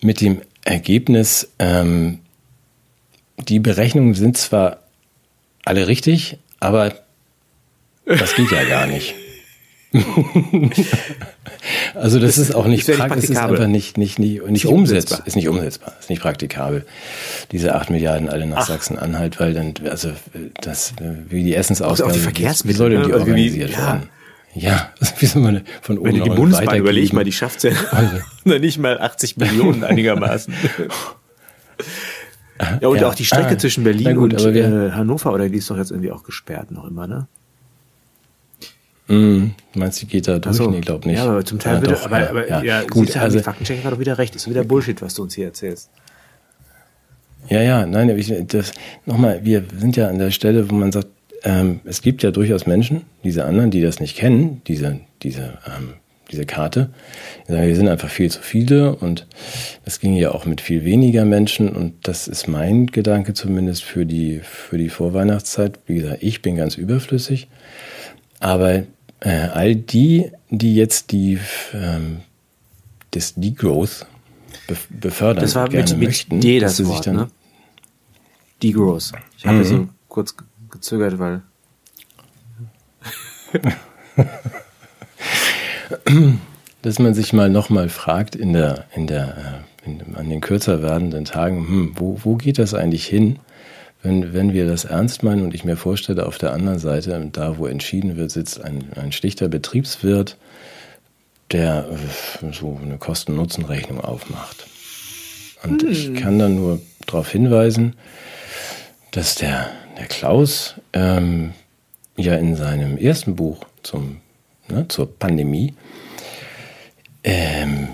mit dem Ergebnis, ähm, die Berechnungen sind zwar alle richtig, aber das geht ja gar nicht. also das, ist auch nicht, ist ja nicht ist einfach nicht, nicht, nicht, nicht umsetzbar. Ist nicht umsetzbar, ist nicht praktikabel. Diese 8 Milliarden alle nach Sachsen-Anhalt, weil dann, also das, wie die Essensausgabe, Auch die wie- Verkehrsmittel, wie soll denn ne? die Also organisiert ja. werden? Ja, wie soll man von oben Wenn du die Bundesbahn überleg mal, die schafft ja Also. nicht mal 80 Millionen einigermaßen. Ja, und Ja. auch die Strecke Ah, zwischen Berlin gut, und äh, Hannover, oder die ist doch jetzt irgendwie auch gesperrt noch immer, ne? Mm, meinst du, die geht da durch? So. Nee, glaub nicht. Ja, aber zum Teil ja, wird, doch, aber, ja, aber ja. ja, gut, siehst also die Faktenchecker hat doch wieder recht. Das ist wieder Bullshit, was du uns hier erzählst. Ja, ja, nein, ich, das, nochmal, wir sind ja an der Stelle, wo man sagt, ähm, es gibt ja durchaus Menschen, diese anderen, die das nicht kennen, diese, diese, ähm, diese Karte, die sagen, wir sind einfach viel zu viele und das ging ja auch mit viel weniger Menschen und das ist mein Gedanke zumindest für die, für die Vorweihnachtszeit. Wie gesagt, ich bin ganz überflüssig, aber äh, all die, die jetzt die, ähm, das Degrowth be befördern Das war gerne mit, mit möchten, D dass das sich Wort, dann ne? Degrowth. Ich Mhm. habe so kurz ge- gezögert, weil dass man sich mal nochmal fragt in der, in der, äh, in, an den kürzer werdenden Tagen, hm, wo, wo geht das eigentlich hin, wenn, wenn wir das ernst meinen und ich mir vorstelle, auf der anderen Seite, da wo entschieden wird, sitzt ein, ein schlichter Betriebswirt, der äh, so eine Kosten-Nutzen-Rechnung aufmacht. Und ich kann dann nur darauf hinweisen, dass der, der Klaus ähm, ja in seinem ersten Buch zum, ne, zur Pandemie ähm,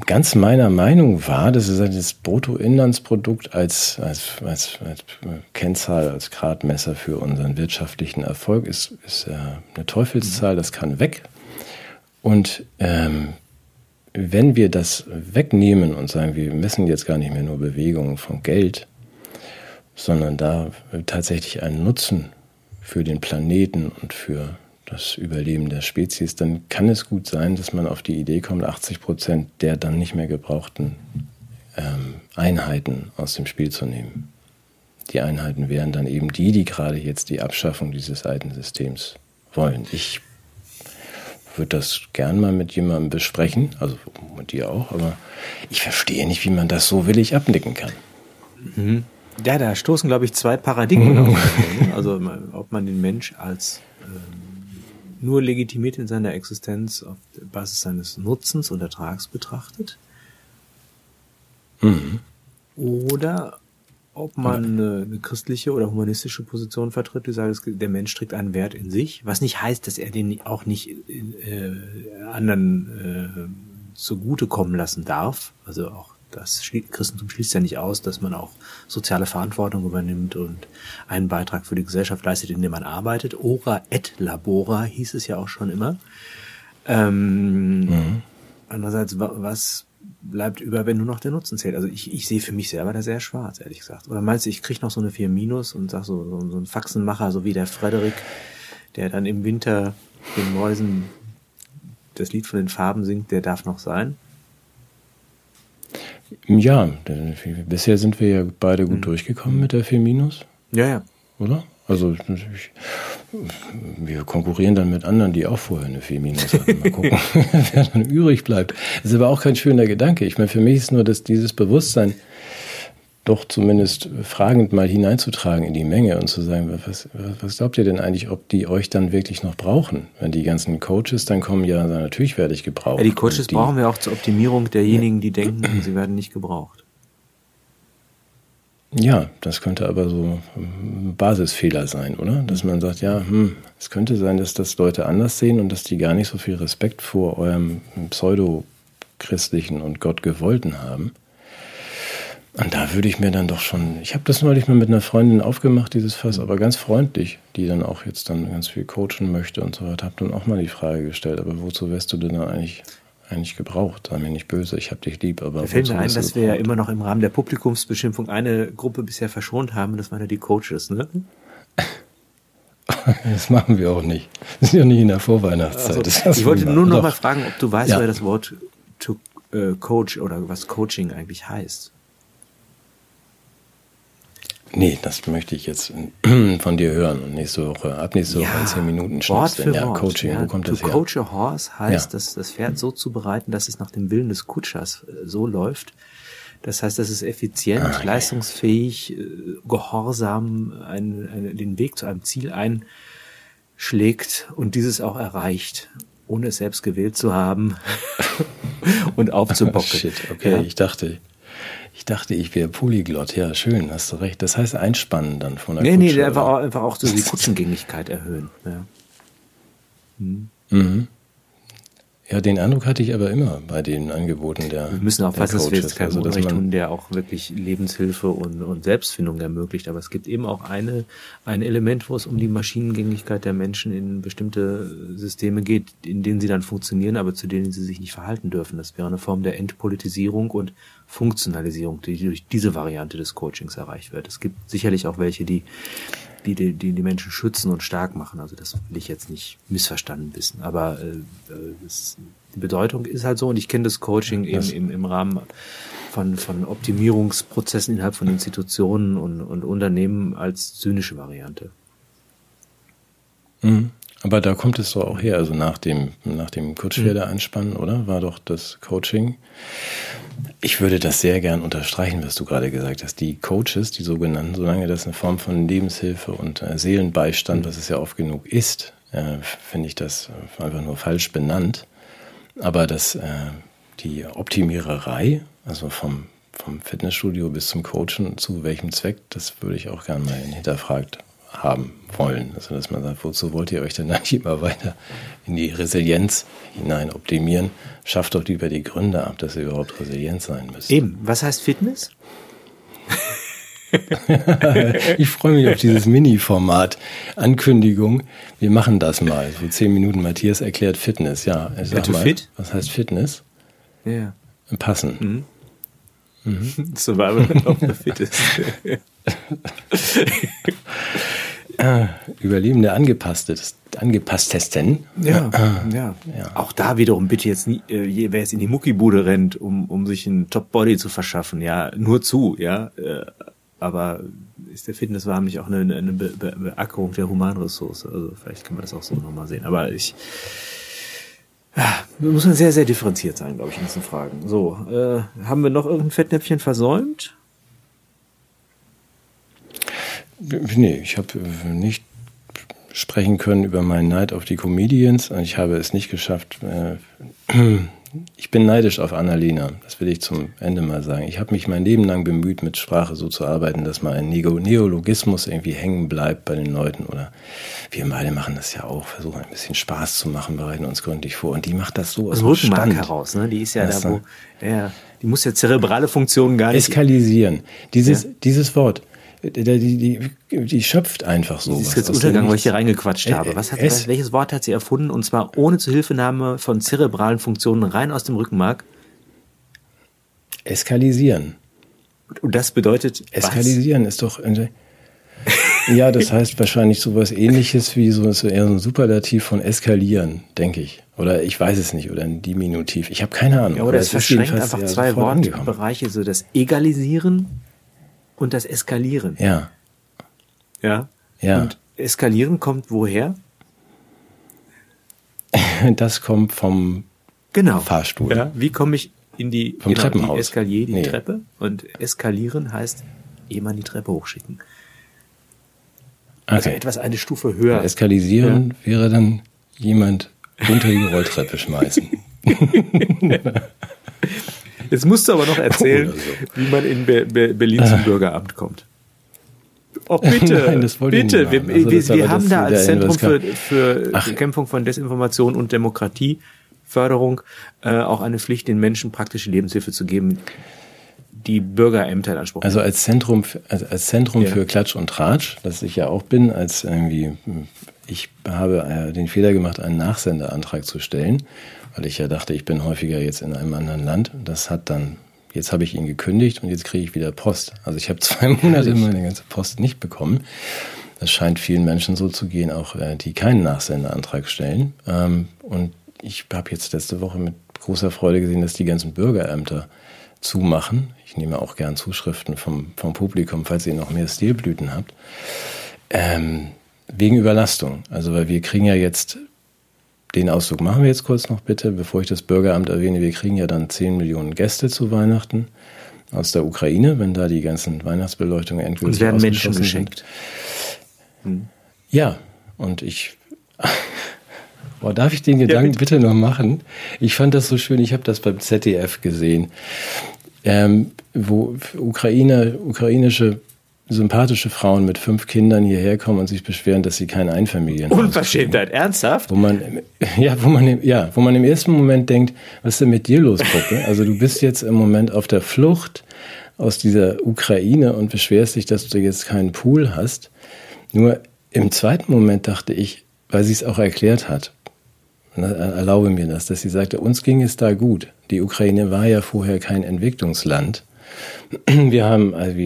ganz meiner Meinung war, dass das Bruttoinlandsprodukt als, als, als, als Kennzahl, als Gradmesser für unseren wirtschaftlichen Erfolg ist, ist eine Teufelszahl, das kann weg. Und ähm, wenn wir das wegnehmen und sagen, wir messen jetzt gar nicht mehr nur Bewegungen von Geld, sondern da tatsächlich einen Nutzen für den Planeten und für das Überleben der Spezies, dann kann es gut sein, dass man auf die Idee kommt, 80 Prozent der dann nicht mehr gebrauchten ähm, Einheiten aus dem Spiel zu nehmen. Die Einheiten wären dann eben die, die gerade jetzt die Abschaffung dieses alten Systems wollen. Ich würde das gern mal mit jemandem besprechen, also mit dir auch, aber ich verstehe nicht, wie man das so willig abnicken kann. Ja, da stoßen, glaube ich, zwei Paradigmen auf. Also, ob man den Mensch als nur legitimiert in seiner Existenz auf Basis seines Nutzens und Ertrags betrachtet. Oder ob man eine, eine christliche oder humanistische Position vertritt, die sagt, der Mensch trägt einen Wert in sich, was nicht heißt, dass er den auch nicht äh, anderen äh, zugutekommen lassen darf. Also auch das Christentum schließt ja nicht aus, dass man auch soziale Verantwortung übernimmt und einen Beitrag für die Gesellschaft leistet, indem man arbeitet. Ora et labora hieß es ja auch schon immer. Ähm, mhm. Andererseits, was bleibt über, wenn nur noch der Nutzen zählt. Also ich, ich sehe für mich selber da sehr schwarz, ehrlich gesagt. Oder meinst du, ich krieg noch so eine 4 Minus und sag so, so, so ein Faxenmacher, so wie der Frederik, der dann im Winter den Mäusen das Lied von den Farben singt, der darf noch sein? Ja, bisher sind wir ja beide gut mhm. durchgekommen mit der 4 Minus. Ja, ja. Oder? Also ich, wir konkurrieren dann mit anderen, die auch vorher eine 4 Minus hatten. Mal gucken, wer dann übrig bleibt. Das ist aber auch kein schöner Gedanke. Ich meine, für mich ist nur dass dieses Bewusstsein doch zumindest fragend mal hineinzutragen in die Menge und zu sagen, was, was glaubt ihr denn eigentlich, ob die euch dann wirklich noch brauchen? Wenn die ganzen Coaches dann kommen, ja, natürlich werde ich gebraucht. Ja, die Coaches die, brauchen wir auch zur Optimierung derjenigen, die denken, sie werden nicht gebraucht. Ja, das könnte aber so ein Basisfehler sein, oder? Dass man sagt, ja, hm, es könnte sein, dass das Leute anders sehen und dass die gar nicht so viel Respekt vor eurem pseudo-christlichen und Gottgewollten haben. Und da würde ich mir dann doch schon, ich habe das neulich mal mit einer Freundin aufgemacht, dieses Fass, aber ganz freundlich, die dann auch jetzt dann ganz viel coachen möchte und so weiter, habe dann auch mal die Frage gestellt, aber wozu wärst du denn da eigentlich eigentlich gebraucht. Sei mir nicht böse, ich habe dich lieb. Aber da fällt mir ein, dass wir ja immer noch im Rahmen der Publikumsbeschimpfung eine Gruppe bisher verschont haben, das waren ja die Coaches, ne? Das machen wir auch nicht. Wir sind ja nicht in der Vorweihnachtszeit. Also, ich wollte nur noch mal fragen, ob du weißt, ja. wer das Wort to, äh, Coach oder was Coaching eigentlich heißt. Nee, das möchte ich jetzt von dir hören und nächste Woche, ab nächste Woche in zehn Minuten Wort für ja, Wort. Coaching, ja. wo kommt to das her? Coach a horse heißt, ja. dass das Pferd so zubereiten, dass es nach dem Willen des Kutschers äh, so läuft. Das heißt, dass es effizient, ah, leistungsfähig, äh, gehorsam einen, einen, den Weg zu einem Ziel einschlägt und dieses auch erreicht, ohne es selbst gewählt zu haben und aufzubocken. Shit, okay, ich dachte, ich dachte, ich wäre Polyglott. Ja, schön, hast du recht. Das heißt einspannen dann von der nee, Kutsche. Nee, nee, einfach auch, einfach auch so die Kutschengängigkeit erhöhen. Ja. Hm. Mhm. Ja, den Eindruck hatte ich aber immer bei den Angeboten der Wir müssen aufpassen, dass wir jetzt keinen also, Unrecht tun, der auch wirklich Lebenshilfe und, und Selbstfindung ermöglicht. Aber es gibt eben auch eine, ein Element, wo es um die Maschinengängigkeit der Menschen in bestimmte Systeme geht, in denen sie dann funktionieren, aber zu denen sie sich nicht verhalten dürfen. Das wäre eine Form der Entpolitisierung und Funktionalisierung, die durch diese Variante des Coachings erreicht wird. Es gibt sicherlich auch welche, die die, die die, Menschen schützen und stark machen. Also das will ich jetzt nicht missverstanden wissen. Aber äh, das, die Bedeutung ist halt so und ich kenne das Coaching eben im, im Rahmen von, von Optimierungsprozessen innerhalb von Institutionen und, und Unternehmen als zynische Variante. Mhm. Aber da kommt es so auch her, also nach dem, nach dem Kurzschwerder-Einspannen, oder? War doch das Coaching. Ich würde das sehr gern unterstreichen, was du gerade gesagt hast. Die Coaches, die sogenannten, solange das eine Form von Lebenshilfe und äh, Seelenbeistand, mhm. was es ja oft genug ist, äh, finde ich das einfach nur falsch benannt. Aber dass äh, die Optimiererei, also vom, vom Fitnessstudio bis zum Coachen, zu welchem Zweck, das würde ich auch gerne mal hinterfragt haben wollen. Also dass man sagt, wozu wollt ihr euch denn eigentlich immer weiter in die Resilienz hinein optimieren? Schafft doch lieber die Gründe ab, dass ihr überhaupt resilient sein müsst. Eben. Was heißt Fitness? ich freue mich auf dieses Mini-Format. Ankündigung. Wir machen das mal. So zehn Minuten Matthias erklärt Fitness. Ja, sag mal, fit? was heißt Fitness? Ja. Passen. Mhm. Mhm. Survival of the Fittest. Äh, Überlebende angepasstesten. angepasstesten. Ja, äh, ja, ja. Auch da wiederum bitte jetzt nie, äh, wer jetzt in die Muckibude rennt, um, um sich einen Top-Body zu verschaffen, ja, nur zu, ja. Äh, aber ist der Fitnesswahn nicht auch eine, eine Be Be Beackerung der Humanressource? Also vielleicht kann man das auch so nochmal sehen. Aber ich ja, muss man sehr, sehr differenziert sein, glaube ich, in diesen Fragen. So, äh, haben wir noch irgendein Fettnäpfchen versäumt? Nee, ich habe äh, nicht sprechen können über meinen Neid auf die Comedians. Ich habe es nicht geschafft, äh, ich bin neidisch auf Annalena. Das will ich zum Ende mal sagen. Ich habe mich mein Leben lang bemüht, mit Sprache so zu arbeiten, dass mal ein Neologismus irgendwie hängen bleibt bei den Leuten. Oder wir beide machen das ja auch, versuchen ein bisschen Spaß zu machen, bereiten uns gründlich vor. Und die macht das so aus dem Stand. heraus, ne? Die ist ja das da, wo, ja, die muss ja zerebrale Funktionen gar nicht. Eskalisieren. Dieses, ja. dieses Wort die, die, die schöpft einfach so. Sie ist jetzt Untergang, weil ich hier reingequatscht äh, habe. Was hat, es, welches Wort hat sie erfunden? Und zwar ohne Zuhilfenahme von zerebralen Funktionen rein aus dem Rückenmark? Eskalisieren. Und das bedeutet. Eskalisieren was? ist doch. Ja, das heißt wahrscheinlich sowas ähnliches wie so, so eher so ein Superlativ von eskalieren, denke ich. Oder ich weiß es nicht, oder ein Diminutiv. Ich habe keine Ahnung. Ja, oder es verschränkt einfach zwei Wortbereiche, so das Egalisieren und das Eskalieren. Ja. Ja. Ja. Und Eskalieren kommt woher? Das kommt vom genau. Fahrstuhl. Ja. Wie komme ich in die, vom genau, Treppenhaus. Die Eskalier, die nee. Treppe? Und eskalieren heißt jemand die Treppe hochschicken. Also okay. etwas eine Stufe höher. Und eskalisieren ja. wäre dann jemand unter die Rolltreppe schmeißen. Jetzt musst du aber noch erzählen, so. wie man in Be Be Berlin zum Bürgeramt kommt. Oh, bitte, Nein, bitte. Wir, also wir, wir haben da als Zentrum für, für Bekämpfung von Desinformation und Demokratieförderung äh, auch eine Pflicht, den Menschen praktische Lebenshilfe zu geben, die Bürgerämter in Anspruch Also als Zentrum, also als Zentrum ja. für Klatsch und Tratsch, das ich ja auch bin, als irgendwie, ich habe äh, den Fehler gemacht, einen Nachsenderantrag zu stellen weil ich ja dachte, ich bin häufiger jetzt in einem anderen Land. Das hat dann, jetzt habe ich ihn gekündigt und jetzt kriege ich wieder Post. Also ich habe zwei Monate meine ganze Post nicht bekommen. Das scheint vielen Menschen so zu gehen, auch äh, die keinen Nachsendeantrag stellen. Ähm, und ich habe jetzt letzte Woche mit großer Freude gesehen, dass die ganzen Bürgerämter zumachen. Ich nehme auch gern Zuschriften vom, vom Publikum, falls ihr noch mehr Stilblüten habt. Ähm, wegen Überlastung. Also weil wir kriegen ja jetzt den Ausdruck machen wir jetzt kurz noch bitte, bevor ich das Bürgeramt erwähne. Wir kriegen ja dann 10 Millionen Gäste zu Weihnachten aus der Ukraine, wenn da die ganzen Weihnachtsbeleuchtungen endgültig und werden Menschen geschenkt. Hm. Ja, und ich Boah, darf ich den Gedanken ja, bitte. bitte. noch machen? Ich fand das so schön, ich habe das beim ZDF gesehen, ähm, wo Ukraine, ukrainische sympathische Frauen mit fünf Kindern hierher kommen und sich beschweren, dass sie kein Einfamilienhaus Unverschämtheit, ernsthaft? Wo man, ja, wo man, ja, wo man im ersten Moment denkt, was ist denn mit dir los, Puppe? Also du bist jetzt im Moment auf der Flucht aus dieser Ukraine und beschwerst dich, dass du jetzt keinen Pool hast. Nur im zweiten Moment dachte ich, weil sie es auch erklärt hat, erlaube mir das, dass sie sagte, uns ging es da gut. Die Ukraine war ja vorher kein Entwicklungsland. Wir haben also,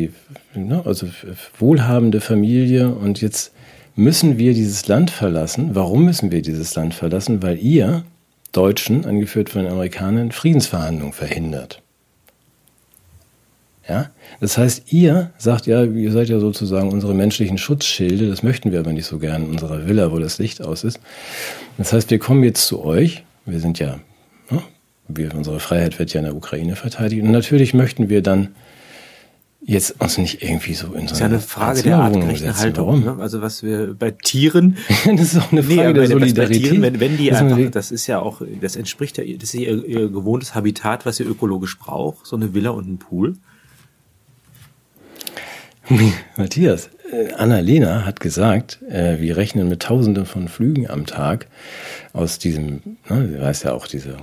ne, also wohlhabende Familie und jetzt müssen wir dieses Land verlassen. Warum müssen wir dieses Land verlassen? Weil ihr Deutschen, angeführt von den Amerikanern, Friedensverhandlungen verhindert. Ja? Das heißt, ihr sagt ja, ihr seid ja sozusagen unsere menschlichen Schutzschilde, das möchten wir aber nicht so gern in unserer Villa, wo das Licht aus ist. Das heißt, wir kommen jetzt zu euch, wir sind ja wir, unsere Freiheit wird ja in der Ukraine verteidigt. Und natürlich möchten wir dann jetzt uns nicht irgendwie so in so eine, das ist ja eine Frage der artgerechten Haltung. Ne? Also was wir bei Tieren, das ist auch eine Frage nee, der Solidarität. Tieren, wenn, wenn die das einfach, das ist ja auch, das entspricht ja, das ist ihr, ihr gewohntes Habitat, was ihr ökologisch braucht, so eine Villa und ein Pool. Matthias, äh, Anna-Lena hat gesagt, äh, wir rechnen mit Tausenden von Flügen am Tag aus diesem, ne, sie weiß ja auch diese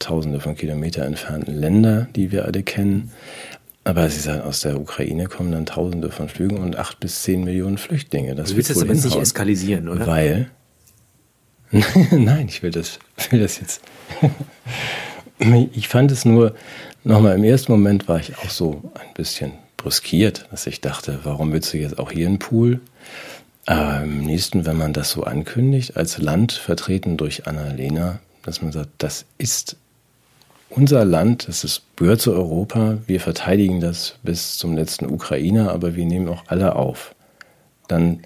Hunderttausende von Kilometer entfernten Länder, die wir alle kennen. Aber sie sagt, aus der Ukraine kommen dann Tausende von Flügen und acht bis zehn Millionen Flüchtlinge. Das du willst das aber nicht eskalisieren, oder? Weil, nein, ich will das, will das jetzt. ich fand es nur, nochmal im ersten Moment war ich auch so ein bisschen bruskiert, dass ich dachte, warum willst du jetzt auch hier einen Pool? Aber im nächsten, wenn man das so ankündigt, als Land vertreten durch Annalena, dass man sagt, das ist unser Land, das ist, gehört zu Europa, wir verteidigen das bis zum letzten Ukrainer, aber wir nehmen auch alle auf. Dann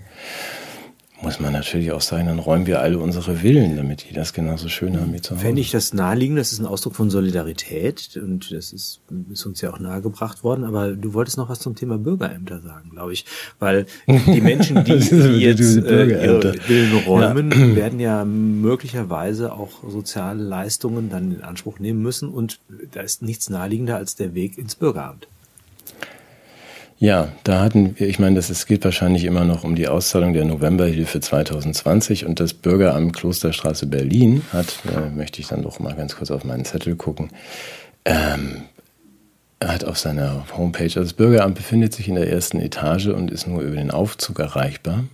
muss man natürlich auch sagen, dann räumen wir alle unsere Willen, damit die das genauso schön haben wie zu Hause. Fände ich das naheliegend, das ist ein Ausdruck von Solidarität und das ist, ist uns ja auch nahegebracht worden, aber du wolltest noch was zum Thema Bürgerämter sagen, glaube ich, weil die Menschen, die, die jetzt äh, ihre Willen räumen, ja. werden ja möglicherweise auch soziale Leistungen dann in Anspruch nehmen müssen und da ist nichts naheliegender als der Weg ins Bürgeramt. Ja, da hatten wir, ich meine, das es geht wahrscheinlich immer noch um die Auszahlung der Novemberhilfe 2020 und das Bürgeramt Klosterstraße Berlin hat, äh, möchte ich dann doch mal ganz kurz auf meinen Zettel gucken, ähm, hat auf seiner Homepage, also das Bürgeramt befindet sich in der ersten Etage und ist nur über den Aufzug erreichbar.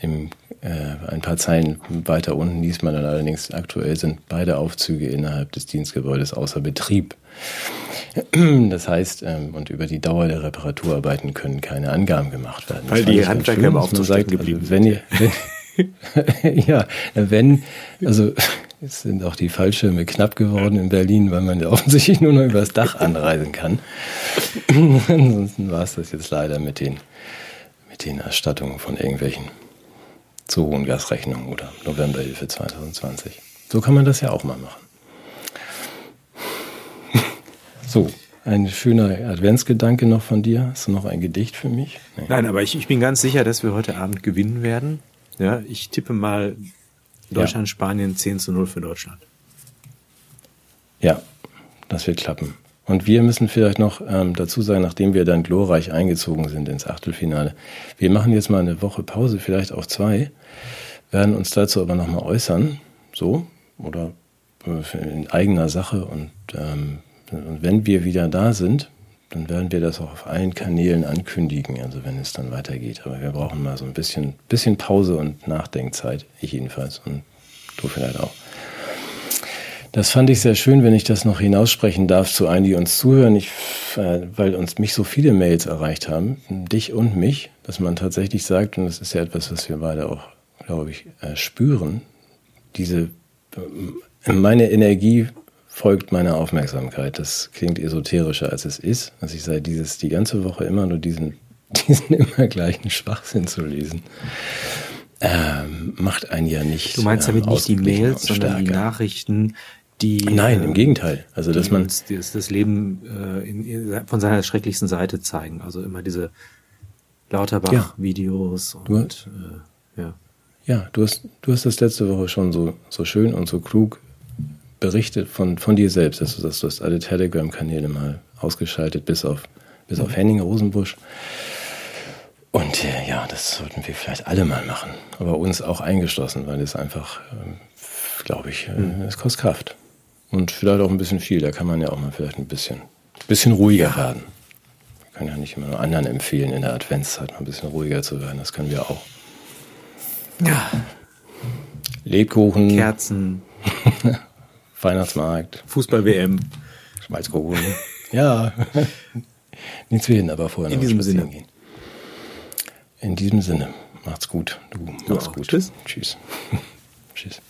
Im, äh, ein paar Zeilen weiter unten liest man dann allerdings, aktuell sind beide Aufzüge innerhalb des Dienstgebäudes außer Betrieb. Das heißt, ähm, und über die Dauer der Reparaturarbeiten können keine Angaben gemacht werden. Weil die Handwerker Aufzug stecken geblieben also, wenn ihr, wenn, ja, wenn, also es sind auch die Fallschirme knapp geworden in Berlin, weil man ja offensichtlich nur noch übers Dach anreisen kann. Ansonsten war es das jetzt leider mit den, mit den Erstattungen von irgendwelchen zu hohen Gasrechnungen oder Novemberhilfe 2020. So kann man das ja auch mal machen. So, ein schöner Adventsgedanke noch von dir. Hast du noch ein Gedicht für mich? Nee. Nein, aber ich, ich bin ganz sicher, dass wir heute Abend gewinnen werden. Ja, ich tippe mal Deutschland, ja. Spanien 10 zu 0 für Deutschland. Ja, das wird klappen. Und wir müssen vielleicht noch ähm, dazu sagen, nachdem wir dann glorreich eingezogen sind ins Achtelfinale, wir machen jetzt mal eine Woche Pause, vielleicht auch zwei, werden uns dazu aber nochmal äußern, so, oder äh, in eigener Sache und ähm, und wenn wir wieder da sind, dann werden wir das auch auf allen Kanälen ankündigen, also wenn es dann weitergeht. Aber wir brauchen mal so ein bisschen, bisschen Pause und Nachdenkzeit, ich jedenfalls und du vielleicht auch. Das fand ich sehr schön, wenn ich das noch hinaussprechen darf zu allen, die uns zuhören, ich, äh, weil uns mich so viele Mails erreicht haben, dich und mich, dass man tatsächlich sagt, und das ist ja etwas, was wir beide auch, glaube ich, äh, spüren, diese, äh, meine Energie folgt meiner Aufmerksamkeit. Das klingt esoterischer, als es ist. Also ich sei dieses, die ganze Woche immer nur diesen, diesen immer gleichen Schwachsinn zu lesen. Ähm, macht einen ja nicht. Du meinst damit ähm, nicht die Mails, sondern die Nachrichten, die. Nein, im Gegenteil. Also, dass man. Uns das, das Leben äh, in, von seiner schrecklichsten Seite zeigen. Also immer diese Lauterbach-Videos ja. und, äh, ja. Ja, du hast, du hast das letzte Woche schon so, so schön und so klug berichtet von, von dir selbst, dass du, dass du hast alle Telegram-Kanäle mal ausgeschaltet, bis auf, bis auf Henning Rosenbusch. Und äh, ja, das sollten wir vielleicht alle mal machen, aber uns auch eingeschlossen, weil es einfach, äh, glaube ich, äh, es kostet Kraft. Und vielleicht auch ein bisschen viel, da kann man ja auch mal vielleicht ein bisschen, bisschen ruhiger werden. Wir können ja nicht immer nur anderen empfehlen, in der Adventszeit mal ein bisschen ruhiger zu werden, das können wir auch. Ja. Lebkuchen. Kerzen. Weihnachtsmarkt. Fußball-WM. Schmalzkuchen. ja. Nichts wie hin, aber vorher noch In diesem Sinne. Gehen. In diesem Sinne. Macht's gut. Du, du mach's auch. gut. Tschüss. Tschüss. Tschüss.